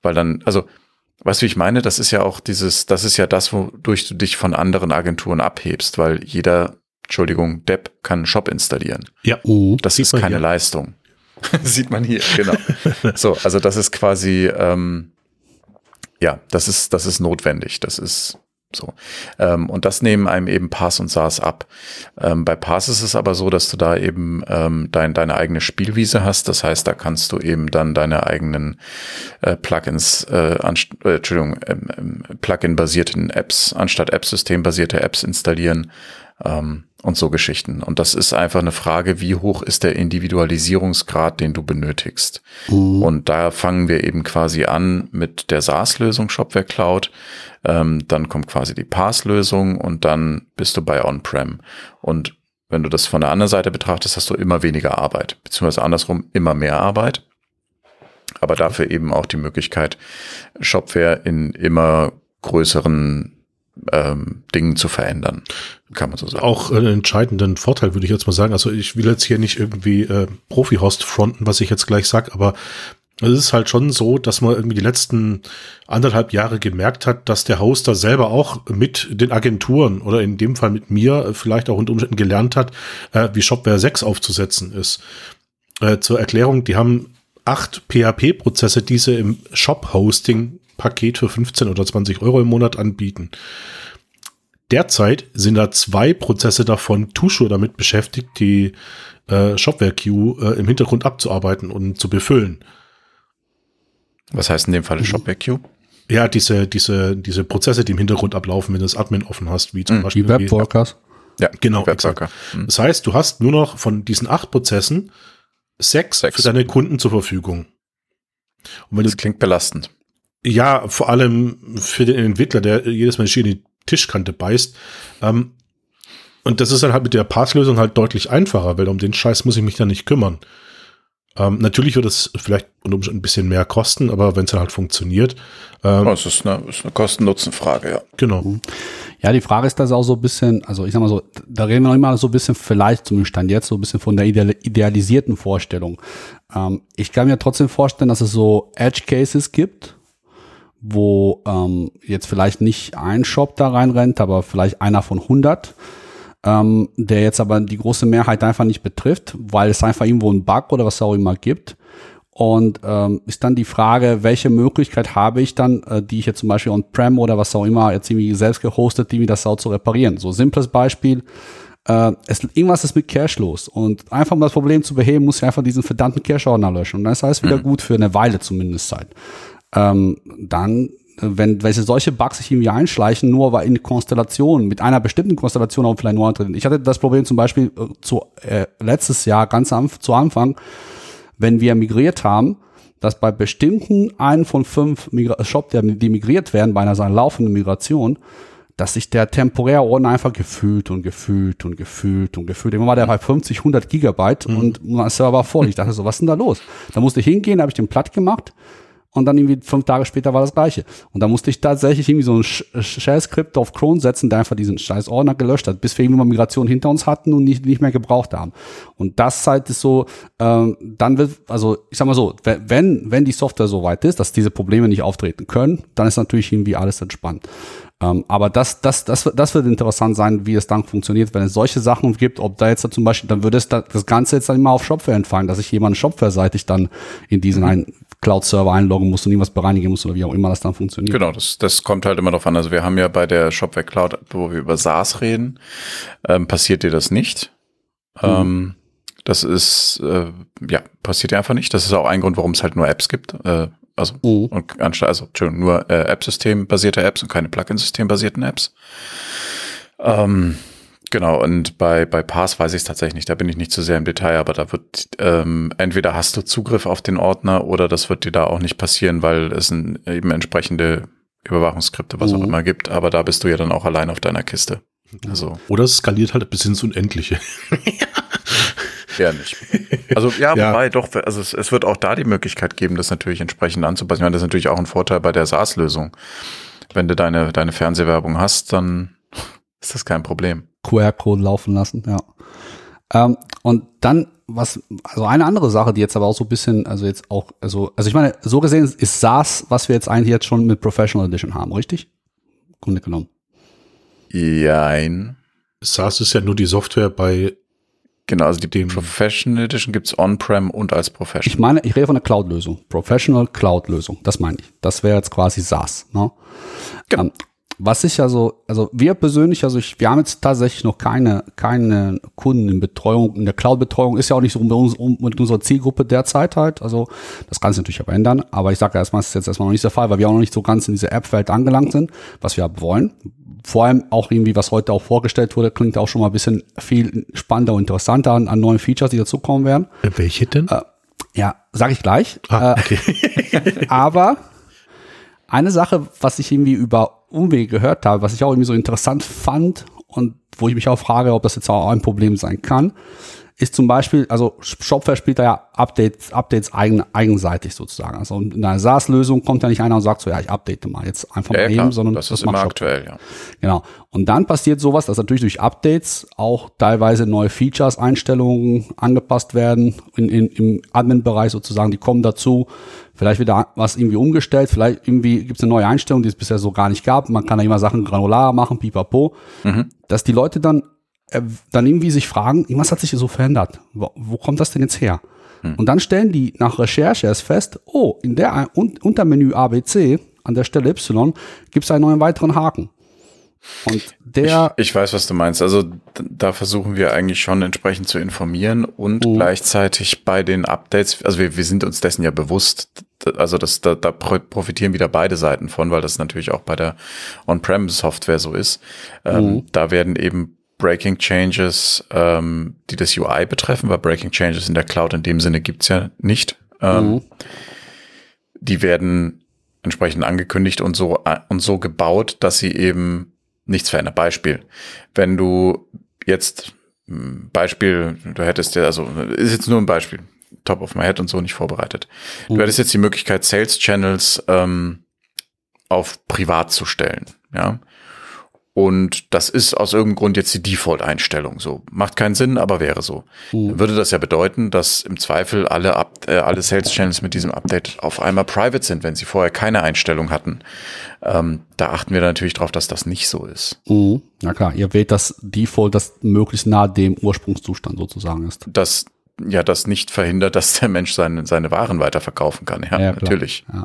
Weil dann, also, weißt du, wie ich meine? Das ist ja auch dieses, das ist ja das, wodurch du dich von anderen Agenturen abhebst, weil jeder, Entschuldigung, Depp kann einen Shop installieren. Ja. Das ist keine hier. Leistung. [laughs] Sieht man hier, genau. so, also das ist quasi, ähm, ja, das ist, das ist notwendig. Das ist so. Ähm, und das nehmen einem eben Pass und SaaS ab. Ähm, bei Pass ist es aber so, dass du da eben ähm, dein, deine eigene Spielwiese hast. Das heißt, da kannst du eben dann deine eigenen äh, Plugins, äh, äh, Entschuldigung, ähm, ähm, Plugin-basierten Apps anstatt App-System-basierte Apps installieren. Ähm, und so Geschichten. Und das ist einfach eine Frage, wie hoch ist der Individualisierungsgrad, den du benötigst. Mhm. Und da fangen wir eben quasi an mit der SaaS-Lösung Shopware Cloud. Ähm, dann kommt quasi die PaaS-Lösung und dann bist du bei On-Prem. Und wenn du das von der anderen Seite betrachtest, hast du immer weniger Arbeit, beziehungsweise andersrum immer mehr Arbeit. Aber dafür eben auch die Möglichkeit, Shopware in immer größeren ähm, Dingen zu verändern, kann man so sagen. Auch einen entscheidenden Vorteil würde ich jetzt mal sagen. Also ich will jetzt hier nicht irgendwie äh, Profi-Host fronten, was ich jetzt gleich sag, aber es ist halt schon so, dass man irgendwie die letzten anderthalb Jahre gemerkt hat, dass der Hoster selber auch mit den Agenturen oder in dem Fall mit mir vielleicht auch unter Umständen gelernt hat, äh, wie Shopware 6 aufzusetzen ist. Äh, zur Erklärung, die haben acht PHP-Prozesse, die sie im Shop-Hosting Paket für 15 oder 20 Euro im Monat anbieten. Derzeit sind da zwei Prozesse davon Tushu damit beschäftigt, die äh, Shopware Queue äh, im Hintergrund abzuarbeiten und zu befüllen. Was heißt in dem Fall Shopware Queue? Ja, diese, diese, diese Prozesse, die im Hintergrund ablaufen, wenn du das Admin offen hast, wie zum mhm, Beispiel. Die Webworkers. Ja, genau. Webworker. Mhm. Das heißt, du hast nur noch von diesen acht Prozessen sechs, sechs. für deine Kunden zur Verfügung. Und wenn das du, klingt belastend. Ja, vor allem für den Entwickler, der jedes Mal in die Tischkante beißt. Ähm, und das ist dann halt mit der Passlösung halt deutlich einfacher, weil um den Scheiß muss ich mich dann nicht kümmern. Ähm, natürlich wird es vielleicht ein bisschen mehr kosten, aber wenn es halt funktioniert. Ähm, oh, das ist eine, eine Kosten-Nutzen-Frage, ja. Genau. Mhm. Ja, die Frage ist das auch so ein bisschen, also ich sag mal so, da reden wir noch immer so ein bisschen vielleicht zum Stand jetzt so ein bisschen von der idealisierten Vorstellung. Ähm, ich kann mir trotzdem vorstellen, dass es so Edge Cases gibt, wo ähm, jetzt vielleicht nicht ein Shop da reinrennt, aber vielleicht einer von 100, ähm, der jetzt aber die große Mehrheit einfach nicht betrifft, weil es einfach irgendwo einen Bug oder was auch immer gibt. Und ähm, ist dann die Frage, welche Möglichkeit habe ich dann, äh, die ich jetzt zum Beispiel on-prem oder was auch immer jetzt irgendwie selbst gehostet, die mir das auch zu reparieren. So simples Beispiel. Äh, es, irgendwas ist mit Cache los. Und einfach um das Problem zu beheben, muss ich einfach diesen verdammten Cache-Ordner löschen. Und dann ist alles wieder mhm. gut für eine Weile zumindest Zeit ähm, dann wenn welche solche Bugs sich irgendwie einschleichen, nur weil in Konstellationen, mit einer bestimmten Konstellation auch vielleicht nur drin. Ich hatte das Problem zum Beispiel äh, zu, äh, letztes Jahr ganz am, zu Anfang, wenn wir migriert haben, dass bei bestimmten einen von fünf Migra Shop, die migriert werden, bei einer seiner laufenden Migration, dass sich der temporär Ordner einfach gefühlt und gefühlt und gefühlt und gefühlt. Immer war der bei 50, 100 Gigabyte mhm. und mein Server war voll. Ich dachte so, was ist denn da los? Da musste ich hingehen, habe ich den platt gemacht, und dann irgendwie fünf Tage später war das gleiche. Und da musste ich tatsächlich irgendwie so ein Shell-Skript auf Chrome setzen, der einfach diesen scheiß Ordner gelöscht hat, bis wir irgendwie mal Migration hinter uns hatten und nicht, nicht mehr gebraucht haben. Und das halt ist so, ähm, dann wird, also ich sag mal so, wenn, wenn die Software so weit ist, dass diese Probleme nicht auftreten können, dann ist natürlich irgendwie alles entspannt. Ähm, aber das, das, das, das wird interessant sein, wie es dann funktioniert, wenn es solche Sachen gibt, ob da jetzt zum Beispiel, dann würde es da, das Ganze jetzt dann immer auf Shopware entfallen, dass sich jemand Shopware-seitig dann in diesen mhm. einen Cloud-Server einloggen muss und irgendwas bereinigen muss oder wie auch immer das dann funktioniert. Genau, das, das kommt halt immer darauf an. Also wir haben ja bei der Shopware Cloud, wo wir über SaaS reden, ähm, passiert dir das nicht. Mhm. Ähm, das ist, äh, ja, passiert dir einfach nicht. Das ist auch ein Grund, warum es halt nur Apps gibt. Äh, also, mhm. und anstatt, also, Entschuldigung, nur äh, App-System-basierte Apps und keine Plugin-System-basierten Apps. Ähm, Genau, und bei, bei Pass weiß ich es tatsächlich nicht, da bin ich nicht zu sehr im Detail, aber da wird ähm, entweder hast du Zugriff auf den Ordner oder das wird dir da auch nicht passieren, weil es ein, eben entsprechende Überwachungsskripte, was mhm. auch immer gibt, aber da bist du ja dann auch allein auf deiner Kiste. Also. Oder es skaliert halt bis ins Unendliche. [laughs] [laughs] ja, nicht. Also ja, [laughs] ja, wobei doch, also es, es, wird auch da die Möglichkeit geben, das natürlich entsprechend anzupassen. Ich meine, das ist natürlich auch ein Vorteil bei der SaaS-Lösung. Wenn du deine, deine Fernsehwerbung hast, dann [laughs] ist das kein Problem. QR-Code laufen lassen, ja. Ähm, und dann, was, also eine andere Sache, die jetzt aber auch so ein bisschen, also jetzt auch, also, also ich meine, so gesehen ist SaaS, was wir jetzt eigentlich jetzt schon mit Professional Edition haben, richtig? Grunde genommen. Jein. SaaS ist ja nur die Software bei Genau, also die Dem Professional Edition gibt es On-Prem und als Professional. Ich meine, ich rede von der Cloud-Lösung. Professional Cloud-Lösung. Das meine ich. Das wäre jetzt quasi SaaS. Ne? Genau. Ähm, was ich also, also wir persönlich, also ich, wir haben jetzt tatsächlich noch keine, keine Kunden in Betreuung, in der Cloud-Betreuung ist ja auch nicht so mit, uns, mit unserer Zielgruppe derzeit halt. Also das kann sich natürlich aber ändern. Aber ich sage erstmal, das ist jetzt erstmal noch nicht der Fall, weil wir auch noch nicht so ganz in diese App-Welt angelangt sind, was wir wollen. Vor allem auch irgendwie, was heute auch vorgestellt wurde, klingt auch schon mal ein bisschen viel spannender und interessanter an, an neuen Features, die dazukommen werden. Äh, welche denn? Äh, ja, sage ich gleich. Ah, okay. Äh, [laughs] aber eine Sache, was ich irgendwie über Umwege gehört habe, was ich auch irgendwie so interessant fand und wo ich mich auch frage, ob das jetzt auch ein Problem sein kann, ist zum Beispiel, also Shopware spielt da ja Updates, Updates eigen, eigenseitig sozusagen. Also in einer SaaS-Lösung kommt ja nicht einer und sagt so, ja, ich update mal jetzt einfach ja, mal eben, sondern das, das ist immer aktuell, ja. Genau. Und dann passiert sowas, dass natürlich durch Updates auch teilweise neue Features, Einstellungen angepasst werden in, in, im Admin-Bereich sozusagen, die kommen dazu. Vielleicht wird da was irgendwie umgestellt, vielleicht irgendwie gibt es eine neue Einstellung, die es bisher so gar nicht gab. Man kann da immer Sachen granular machen, pipapo. Mhm. Dass die Leute dann äh, dann irgendwie sich fragen, was hat sich so verändert? Wo, wo kommt das denn jetzt her? Hm. Und dann stellen die nach Recherche erst fest, oh, in der un Untermenü ABC an der Stelle Y gibt es einen neuen weiteren Haken. Und der. Ich, ich, weiß, was du meinst. Also da versuchen wir eigentlich schon entsprechend zu informieren und mhm. gleichzeitig bei den Updates, also wir, wir sind uns dessen ja bewusst, also das, da, da profitieren wieder beide Seiten von, weil das natürlich auch bei der On-Prem-Software so ist. Ähm, mhm. Da werden eben Breaking Changes, ähm, die das UI betreffen, weil Breaking Changes in der Cloud in dem Sinne gibt's ja nicht. Ähm, mhm. Die werden entsprechend angekündigt und so, und so gebaut, dass sie eben nichts verändern. Beispiel, wenn du jetzt hm, Beispiel, du hättest ja, also ist jetzt nur ein Beispiel, top of my head und so nicht vorbereitet. Du hättest jetzt die Möglichkeit, Sales Channels ähm, auf privat zu stellen. Ja, und das ist aus irgendeinem Grund jetzt die Default-Einstellung. So macht keinen Sinn, aber wäre so. Mhm. Dann würde das ja bedeuten, dass im Zweifel alle Up äh, alle Sales Channels mit diesem Update auf einmal private sind, wenn sie vorher keine Einstellung hatten. Ähm, da achten wir natürlich darauf, dass das nicht so ist. Mhm. Na klar, ihr wählt das Default, das möglichst nah dem Ursprungszustand sozusagen ist. Das ja, das nicht verhindert, [laughs] dass der Mensch seine seine Waren weiterverkaufen kann. Ja, ja natürlich. Ja.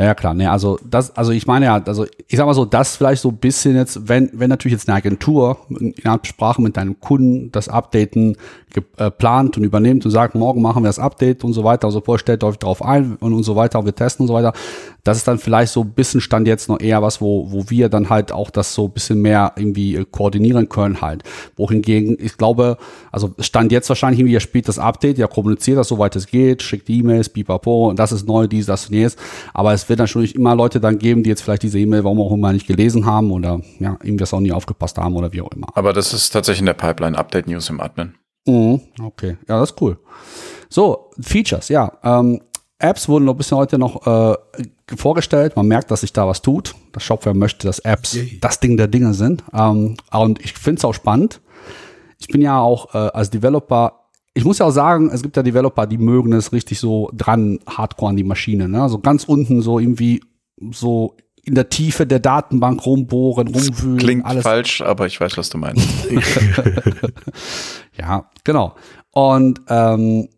Ja, ja, klar. Ne, also das, also ich meine ja, also ich sag mal so, das vielleicht so ein bisschen jetzt, wenn, wenn natürlich jetzt eine Agentur in Absprache mit deinem Kunden das Updaten geplant äh, und übernimmt und sagt, morgen machen wir das Update und so weiter und so fort, stellt euch darauf ein und, und so weiter und wir testen und so weiter. Das ist dann vielleicht so ein bisschen Stand jetzt noch eher was, wo, wo wir dann halt auch das so ein bisschen mehr irgendwie äh, koordinieren können halt. Wohingegen, ich glaube, also Stand jetzt wahrscheinlich irgendwie, ihr spielt das Update, ihr kommuniziert das soweit es geht, schickt E-Mails, pipapo das ist neu, dies, das und jenes. Aber es wird natürlich immer Leute dann geben, die jetzt vielleicht diese E-Mail, warum auch immer nicht gelesen haben oder ja, irgendwas auch nie aufgepasst haben oder wie auch immer. Aber das ist tatsächlich in der Pipeline Update News im Admin. Mhm, okay, ja, das ist cool. So, Features, ja. Ähm, Apps wurden noch ein bisschen heute noch äh, vorgestellt. Man merkt, dass sich da was tut. Das Shopware möchte, dass Apps Yay. das Ding der Dinge sind. Ähm, und ich finde es auch spannend. Ich bin ja auch äh, als Developer ich muss ja auch sagen, es gibt ja Developer, die mögen es richtig so dran, hardcore an die Maschine. Ne? So ganz unten so irgendwie so in der Tiefe der Datenbank rumbohren, rumwühlen. Klingt alles. falsch, aber ich weiß, was du meinst. [laughs] ja, genau. Und ähm,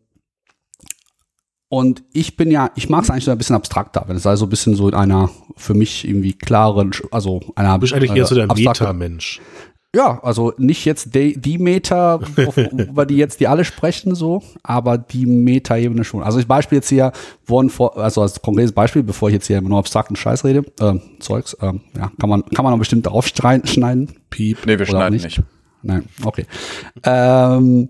und ich bin ja, ich mag es eigentlich so ein bisschen abstrakter, wenn es also ein bisschen so in einer für mich irgendwie klaren, also einer. Du bist eigentlich eher so der Meta-Mensch. Ja, also nicht jetzt die, die Meta, über die jetzt die alle sprechen, so, aber die Meta-Ebene schon. Also ich Beispiel jetzt hier wurden vor, also als konkretes Beispiel, bevor ich jetzt hier nur abstrakten Scheiß rede, äh, Zeugs, äh, ja, kann man, kann man auch bestimmt darauf schneiden. Piep. Nee, wir schneiden nicht. nicht. Nein, okay. Ähm,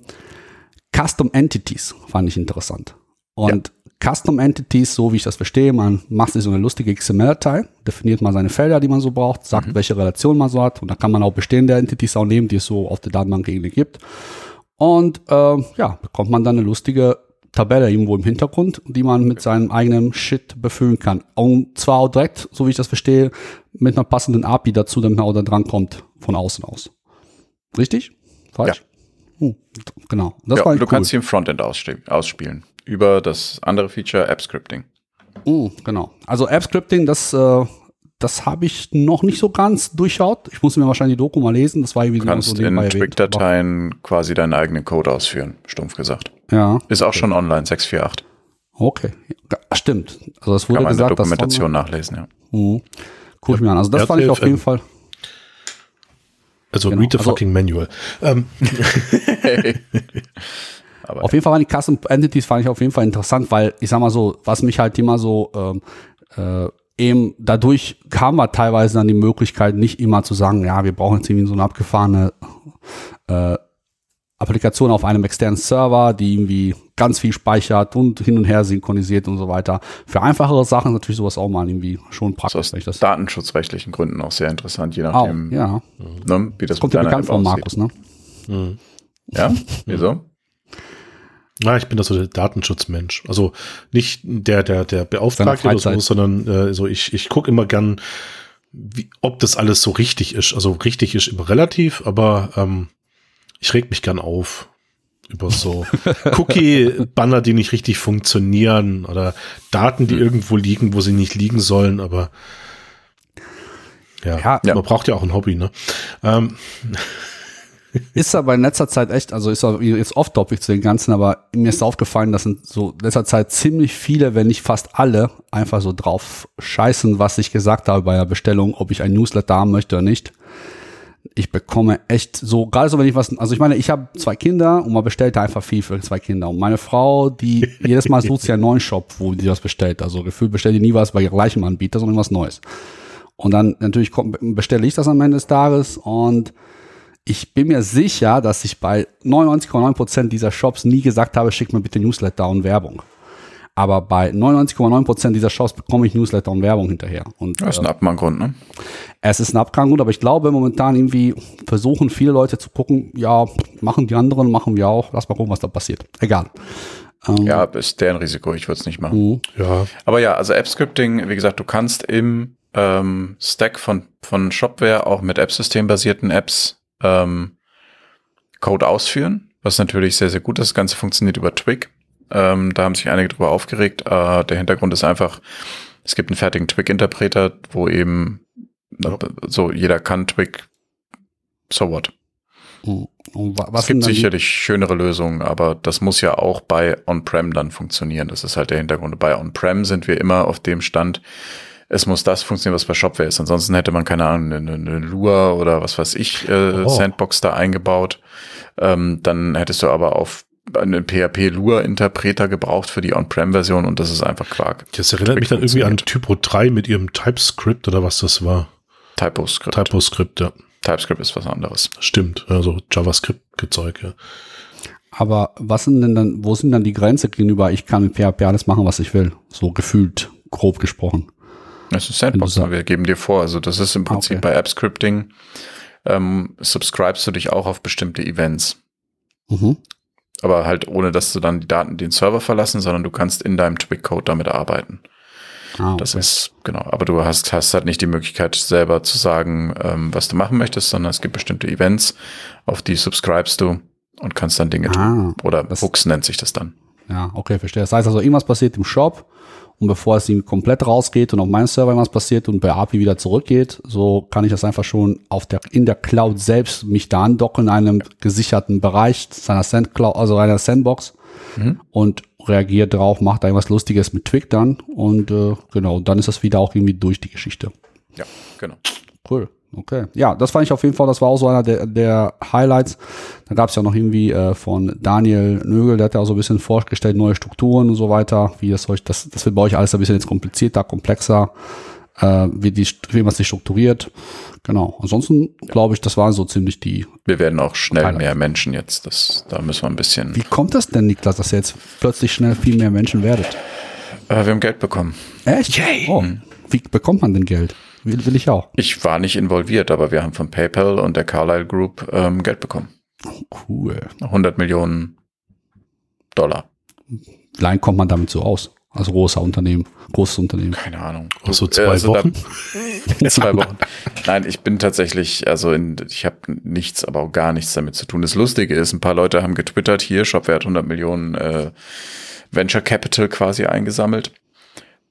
Custom Entities fand ich interessant. Und ja. Custom Entities, so wie ich das verstehe, man macht sich so eine lustige XML-Datei, definiert mal seine Felder, die man so braucht, sagt, mhm. welche Relation man so hat und dann kann man auch bestehende Entities auch nehmen, die es so auf der Datenbank gibt. Und äh, ja, bekommt man dann eine lustige Tabelle irgendwo im Hintergrund, die man mit seinem eigenen Shit befüllen kann. Und zwar auch direkt, so wie ich das verstehe, mit einer passenden API dazu, damit man auch da dran kommt, von außen aus. Richtig? Falsch? Ja. Hm, genau. Das ja, war du cool. kannst sie im Frontend ausspielen über das andere Feature App Scripting. Mm, genau. Also App Scripting, das, äh, das habe ich noch nicht so ganz durchschaut. Ich muss mir wahrscheinlich die Doku mal lesen. Das war irgendwie Du kannst so in Twig-Dateien quasi deinen eigenen Code ausführen, stumpf gesagt. Ja, Ist auch schon online, 648. okay. Ja, stimmt. Also es Kann wurde man in der gesagt, dass Dokumentation nachlesen, ja. Mhm. Guck ich mir an. Also das fand ich auf jeden Fall. Also Genau, read the also- fucking manual. Ähm, [laughs] [laughs] Aber Auf jeden Fall waren die Custom Entities fand ich auf jeden Fall interessant, weil ich sag mal so, was mich halt immer so ähm, äh, eben dadurch kam wir teilweise dann die Möglichkeit, nicht immer zu sagen, ja, wir brauchen jetzt irgendwie so eine abgefahrene äh, Applikation auf einem externen Server, die irgendwie ganz viel speichert und hin und her synchronisiert und so weiter. Für einfachere Sachen ist natürlich sowas auch mal irgendwie schon ist praktisch, aus wenn ich das. datenschutzrechtlichen Gründen auch sehr interessant, je nachdem, ja, ne, wie das kommt dir deiner bekannt von. Markus, ne? Ja, wieso? Na, ich bin da so der Datenschutzmensch. Also nicht der, der, der Beauftragte oder so, sondern äh, so ich, ich gucke immer gern, wie, ob das alles so richtig ist. Also richtig ist immer relativ, aber ähm, ich reg mich gern auf über so [laughs] Cookie-Banner, die nicht richtig funktionieren oder Daten, die irgendwo liegen, wo sie nicht liegen sollen, aber ja, Ja. man braucht ja auch ein Hobby, ne? Ähm, Ist aber in letzter Zeit echt, also ist jetzt off-topic zu den Ganzen, aber mir ist aufgefallen, dass in so letzter Zeit ziemlich viele, wenn nicht fast alle, einfach so drauf scheißen, was ich gesagt habe bei der Bestellung, ob ich ein Newsletter haben möchte oder nicht. Ich bekomme echt so, gerade so wenn ich was, also ich meine, ich habe zwei Kinder und man bestellt da einfach viel für zwei Kinder. Und meine Frau, die [laughs] jedes Mal sucht sie einen neuen Shop, wo die das bestellt. Also gefühlt bestellt die nie was bei gleichem Anbieter, sondern was Neues. Und dann natürlich bestelle ich das am Ende des Tages und ich bin mir sicher, dass ich bei 99,9% dieser Shops nie gesagt habe, schick mir bitte Newsletter und Werbung. Aber bei 99,9% dieser Shops bekomme ich Newsletter und Werbung hinterher. Und Das ist ein äh, Abmahngrund, ne? es ist ein Abgang, aber ich glaube momentan irgendwie versuchen viele Leute zu gucken, ja, machen die anderen, machen wir auch, lass mal gucken, was da passiert. Egal. Ähm, Ja, ist deren Risiko, ich würde es nicht machen. mhm. ja, Aber ja, also App-Scripting, wie gesagt, du kannst im ähm, Stack von, von Shopware auch mit App-System-basierten Apps ähm, Code ausführen, was natürlich sehr, sehr gut ist. Das Ganze funktioniert über Twig. Ähm, da haben sich einige drüber aufgeregt. Äh, der Hintergrund ist einfach, es gibt einen fertigen Twig-Interpreter, wo eben Ja. so jeder kann Twig, so what. Es gibt sicherlich schönere Lösungen, aber das muss ja auch bei On-Prem dann funktionieren. Das ist halt der Hintergrund. Bei On-Prem sind wir immer auf dem Stand, es muss das funktionieren, was bei Shopware ist. Ansonsten hätte man, keine Ahnung, eine, eine Lua oder was weiß ich, äh, Oh. Sandbox da eingebaut. Ähm, dann hättest du aber auf einen PHP-Lua-Interpreter gebraucht für die On-Prem-Version und das ist einfach Quark. das erinnert mich dann irgendwie an Typo 3 mit ihrem TypeScript oder was das war. TypoScript. TypoScript, ja. TypeScript ist was anderes. Stimmt, also JavaScript-Gezeug, ja. Aber was sind denn dann, wo sind dann die Grenze gegenüber, ich kann mit PHP alles machen, was ich will? So gefühlt, grob gesprochen. Das ist Sandbox, du wir geben dir vor. Also das ist im Ah, Prinzip okay. bei App-Scripting, ähm, subscribest du dich auch auf bestimmte Events. Mhm. Aber halt ohne, dass du dann die Daten den Server verlassen, sondern du kannst in deinem Twig-Code damit arbeiten. Ah, Das okay. ist, genau. Aber du hast, hast halt nicht die Möglichkeit, selber zu sagen, ähm, was du machen möchtest, sondern es gibt bestimmte Events, auf die subscribest du und kannst dann Dinge tun. Ah, Oder das- Hooks nennt sich das dann. Ja, okay, verstehe. Das heißt also, irgendwas passiert im Shop und bevor es ihm komplett rausgeht und auf meinen Server irgendwas passiert und bei API wieder zurückgeht, so kann ich das einfach schon auf der, in der Cloud selbst mich da andocken in einem gesicherten Bereich seiner Sandcloud, also einer Sandbox Mhm. und reagiert drauf, macht da irgendwas Lustiges mit Twig dann und äh, genau, dann ist das wieder auch irgendwie durch die Geschichte. Ja, genau. Cool. Okay. Ja, das fand ich auf jeden Fall, das war auch so einer der, der Highlights. Da gab es ja noch irgendwie äh, von Daniel Nögel, der hat ja auch so ein bisschen vorgestellt, neue Strukturen und so weiter, wie das euch, das, das wird bei euch alles ein bisschen jetzt komplizierter, komplexer, äh, wie, die, wie man sich strukturiert. Genau. Ansonsten glaube ich, das waren so ziemlich die. Wir werden auch schnell Highlight. mehr Menschen jetzt. Das, da müssen wir ein bisschen. Wie kommt das denn, Niklas, dass ihr jetzt plötzlich schnell viel mehr Menschen werdet? Äh, wir haben Geld bekommen. Echt? Oh. Wie bekommt man denn Geld? Will, will ich auch. Ich war nicht involviert, aber wir haben von PayPal und der Carlyle Group ähm, Geld bekommen. Cool. 100 Millionen Dollar. Lange kommt man damit so aus? Als großer Unternehmen, großes Unternehmen. Keine Ahnung. Auch so Äh, zwei also da- Wochen. [laughs] zwei Wochen. Nein, ich bin tatsächlich, also in, ich habe nichts, aber auch gar nichts damit zu tun. Das Lustige ist, ein paar Leute haben getwittert, hier, Shopware hat 100 Millionen äh, Venture Capital quasi eingesammelt.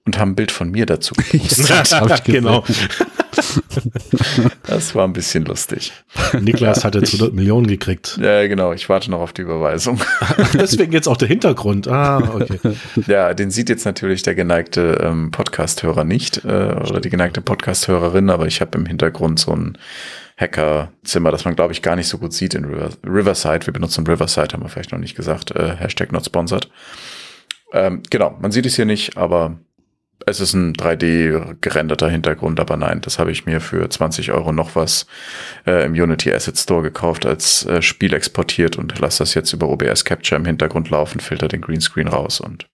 Und haben ein Bild von mir dazu [laughs] gepostet. genau. [laughs] Das war ein bisschen lustig. Niklas hat jetzt 100 Millionen gekriegt. Ja, genau. Ich warte noch auf die Überweisung. [laughs] Deswegen jetzt auch der Hintergrund. Ah, okay. Ja, den sieht jetzt natürlich der geneigte ähm, Podcast-Hörer nicht äh, oder die geneigte Podcast-Hörerin, aber ich habe im Hintergrund so ein Hackerzimmer, das man, glaube ich, gar nicht so gut sieht in River Riverside. Wir benutzen Riverside, haben wir vielleicht noch nicht gesagt. Äh, Hashtag not sponsored. Ähm, genau, man sieht es hier nicht, aber es ist ein 3D gerenderter Hintergrund, aber nein, das habe ich mir für 20 Euro noch was äh, im Unity Asset Store gekauft, als äh, Spiel exportiert und lasse das jetzt über OBS Capture im Hintergrund laufen, filter den Greenscreen raus und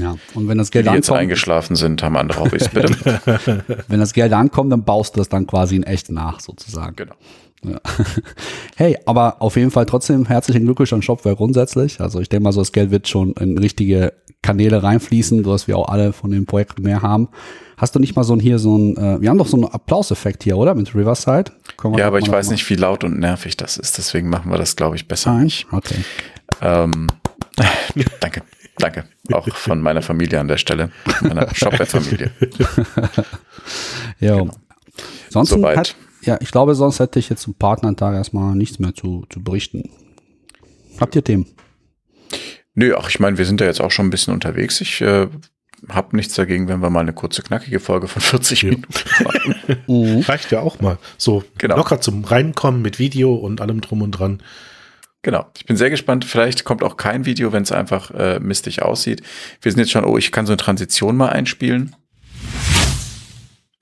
ja, und wenn das Geld die ankommt, jetzt eingeschlafen sind, haben andere Hobbys, bitte. [laughs] wenn das Geld ankommt, dann baust du das dann quasi in echt nach, sozusagen. Genau. Ja. [laughs] Hey, aber auf jeden Fall trotzdem herzlichen Glückwunsch an Shopware grundsätzlich. Also ich denke mal, so das Geld wird schon in richtige Kanäle reinfließen, sodass wir auch alle von den Projekten mehr haben. Hast du nicht mal so ein hier so ein, äh, wir haben doch so einen Applauseffekt hier, oder? Mit Riverside? Ja, aber ich weiß nicht, wie laut und nervig das ist, deswegen machen wir das, glaube ich, besser Nein? Okay. Ähm, [laughs] danke, danke. Auch von meiner Familie an der Stelle, meiner [laughs] Shopware-Familie. [laughs] Ja. Genau. Sonst Soweit. hat, ja, ich glaube, sonst hätte ich jetzt zum Partnertag erstmal nichts mehr zu, zu berichten. Habt ihr Themen? Nö, ach, ich meine, wir sind ja jetzt auch schon ein bisschen unterwegs. Ich äh, habe nichts dagegen, wenn wir mal eine kurze, knackige Folge von 40 Ja. Minuten machen. Mhm. [laughs] Reicht ja auch mal. So Genau. locker zum Reinkommen mit Video und allem drum und dran. Genau. Ich bin sehr gespannt. Vielleicht kommt auch kein Video, wenn es einfach äh, mistig aussieht. Wir sind jetzt schon, oh, ich kann so eine Transition mal einspielen.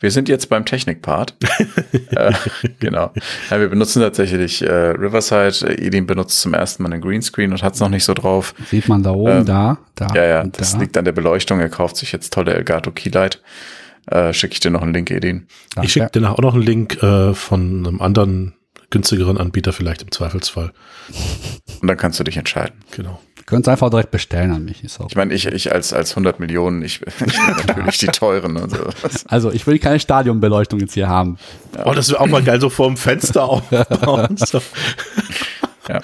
Wir sind jetzt beim Technik-Part. [laughs] äh, genau. Ja, wir benutzen tatsächlich äh, Riverside. Edin benutzt zum ersten Mal einen Greenscreen und hat es noch nicht so drauf. Sieht man da oben, Ähm, da, da. Ja, ja, und das da. liegt an der Beleuchtung. Er kauft sich jetzt tolle Elgato Keylight. Äh, Schicke ich dir noch einen Link, Edin. Danke. Ich schicke dir nachher auch noch einen Link äh, von einem anderen günstigeren Anbieter vielleicht im Zweifelsfall. Und dann kannst du dich entscheiden. Genau. Könnt ihr einfach direkt bestellen an mich. Ist auch. Ich meine, ich, ich als, als 100 Millionen, ich, [laughs] ich [laughs] natürlich die teuren. Also, Also ich will keine Stadionbeleuchtung jetzt hier haben. Oh, das wäre auch mal geil, so vorm Fenster [laughs] aufbauen. so. ja.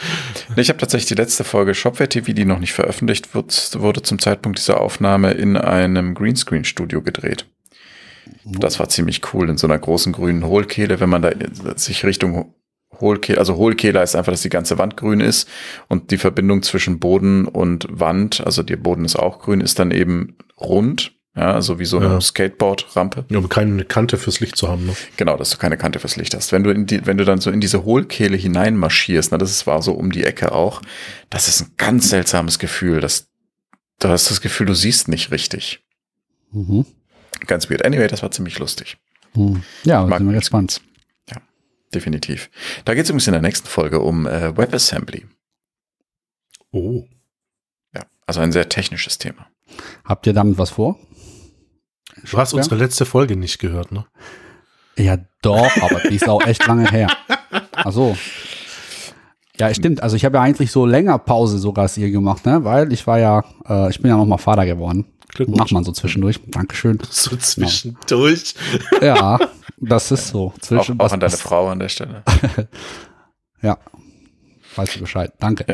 Ich habe tatsächlich die letzte Folge Shopware TV, die noch nicht veröffentlicht wird, wurde zum Zeitpunkt dieser Aufnahme in einem Greenscreen-Studio gedreht. Das war ziemlich cool, in so einer großen grünen Hohlkehle, wenn man da sich Richtung Hohlkehle, also Hohlkehle heißt einfach, dass die ganze Wand grün ist und die Verbindung zwischen Boden und Wand, also der Boden ist auch grün, ist dann eben rund, ja, also wie so eine Ja. Skateboard-Rampe. Ja, um keine Kante fürs Licht zu haben. Ne? Genau, dass du keine Kante fürs Licht hast. Wenn du in die, wenn du dann so in diese Hohlkehle hineinmarschierst, na, das ist, war so um die Ecke auch, das ist ein ganz seltsames Gefühl. Das, du hast das Gefühl, du siehst nicht richtig. Mhm. Ganz weird. Anyway, das war ziemlich lustig. Mhm. Ja, Mag sind wir gespannt. Definitiv. Da geht es übrigens in der nächsten Folge um äh, WebAssembly. Oh. Ja, also ein sehr technisches Thema. Habt ihr damit was vor? Du hast unsere letzte Folge nicht gehört, ne? Ja, doch, aber die ist auch echt lange her. Ach so. Ja, stimmt. Also ich habe ja eigentlich so länger Pause sogar als ihr gemacht, ne? Weil ich war ja, äh, ich bin ja noch mal Vater geworden. Glückwunsch. Macht man so zwischendurch. Dankeschön. So zwischendurch. Ja, [laughs] das ist so. Auch, Zwischen, auch an deine Frau an der Stelle. [laughs] Ja. Weißt du Bescheid. Danke.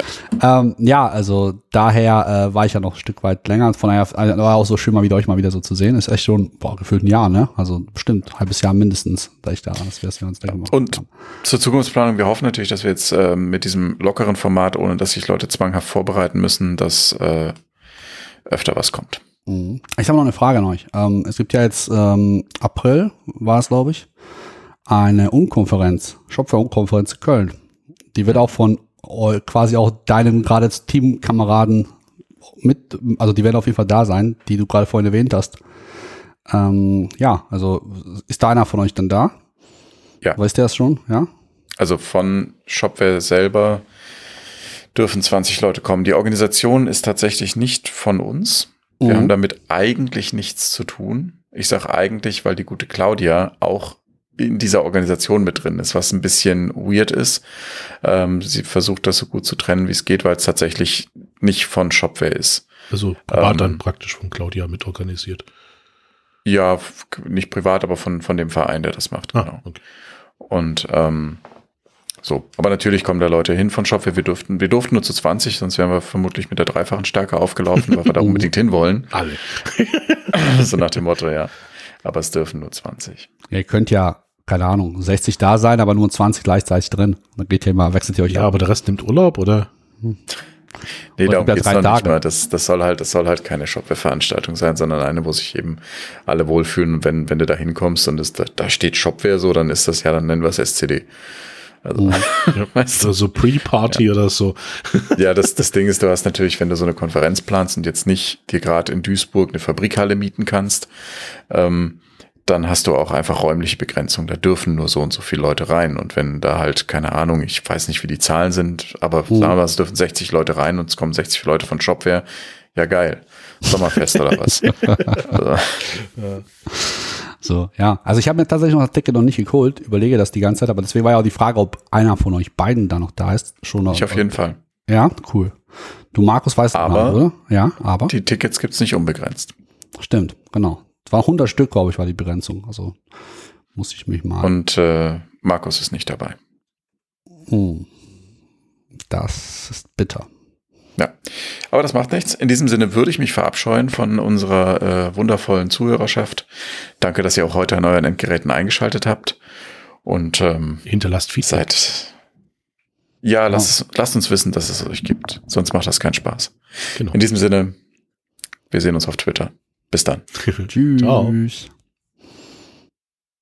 Ja, ähm, ja also daher äh, war ich ja noch ein Stück weit länger. Von daher äh, war auch so schön, mal wieder euch mal wieder so zu sehen. Ist echt schon, boah, gefühlt ein Jahr, ne? Also bestimmt ein halbes Jahr mindestens, da ich da, dass wir das wir uns da gemacht Und haben. zur Zukunftsplanung, wir hoffen natürlich, dass wir jetzt äh, mit diesem lockeren Format, ohne dass sich Leute zwanghaft vorbereiten müssen, dass äh, öfter was kommt. Mhm. Ich habe noch eine Frage an euch. Ähm, es gibt ja jetzt ähm, April, war es, glaube ich, eine Unkonferenz, Shopware-Unkonferenz in Köln. Die wird auch von quasi auch deinen gerade Teamkameraden mit, also die werden auf jeden Fall da sein, die du gerade vorhin erwähnt hast. Ähm, ja, also ist da einer von euch dann da? Ja. Weißt du das schon? Ja? Also von Shopware selber dürfen 20 Leute kommen. Die Organisation ist tatsächlich nicht von uns. Wir Mhm. haben damit eigentlich nichts zu tun. Ich sage eigentlich, weil die gute Claudia auch in dieser Organisation mit drin ist, was ein bisschen weird ist. Ähm, sie versucht das so gut zu trennen, wie es geht, weil es tatsächlich nicht von Shopware ist. Also war Ähm, dann praktisch von Claudia mit organisiert. Ja, nicht privat, aber von, von dem Verein, der das macht. Ah, Genau. okay. Und ähm, So, aber natürlich kommen da Leute hin von Shopware. Wir durften, wir durften nur zu 20, sonst wären wir vermutlich mit der dreifachen Stärke aufgelaufen, weil wir da [laughs] unbedingt hinwollen. Alle. [laughs] so nach dem Motto, ja. Aber es dürfen nur 20. Ja, ihr könnt ja, keine Ahnung, 60 da sein, aber nur 20 gleichzeitig drin. Dann geht ihr mal, wechselt ihr euch Ja, ab. aber der Rest nimmt Urlaub, oder? Nee, Aber darum geht's noch nicht Tage. mal. Das, das soll halt, das soll halt keine Shopware-Veranstaltung sein, sondern eine, wo sich eben alle wohlfühlen. Und wenn, wenn du da hinkommst und es, da, da steht Shopware so, dann ist das ja, dann nennen wir es SCD. Also, [laughs] Ja. weißt du? Oder so Pre-Party oder so. [laughs] Ja, das, das Ding ist, du hast natürlich, wenn du so eine Konferenz planst und jetzt nicht dir gerade in Duisburg eine Fabrikhalle mieten kannst, ähm, dann hast du auch einfach räumliche Begrenzung. Da dürfen nur so und so viele Leute rein. Und wenn da halt, keine Ahnung, ich weiß nicht, wie die Zahlen sind, aber sagen wir, mal, es dürfen 60 Leute rein und es kommen 60 Leute von Shopware. Ja, geil. Sommerfest oder was? [laughs] also, So, ja. Also ich habe mir tatsächlich noch das Ticket noch nicht geholt, überlege das die ganze Zeit, aber deswegen war ja auch die Frage, ob einer von euch beiden da noch da ist. Schon noch. ich auf jeden Fall. Ja, cool. Du, Markus, weißt Aber- noch, oder? Ja, aber. Die Tickets gibt's nicht unbegrenzt. Stimmt, genau. Es war 100 Stück, glaube ich, war die Begrenzung. Also muss ich mich mal. Und äh, Markus ist nicht dabei. Hm. Das ist bitter. Ja, aber das macht nichts. In diesem Sinne würde ich mich verabscheuen von unserer äh, wundervollen Zuhörerschaft. Danke, dass ihr auch heute an euren Endgeräten eingeschaltet habt. Und ähm, Hinterlasst Feedback. seid. Ja, lasst, lasst uns wissen, dass es euch gibt. Sonst macht das keinen Spaß. Genau. In diesem Sinne, wir sehen uns auf Twitter. Bis dann. [laughs] Tschüss. Ciao.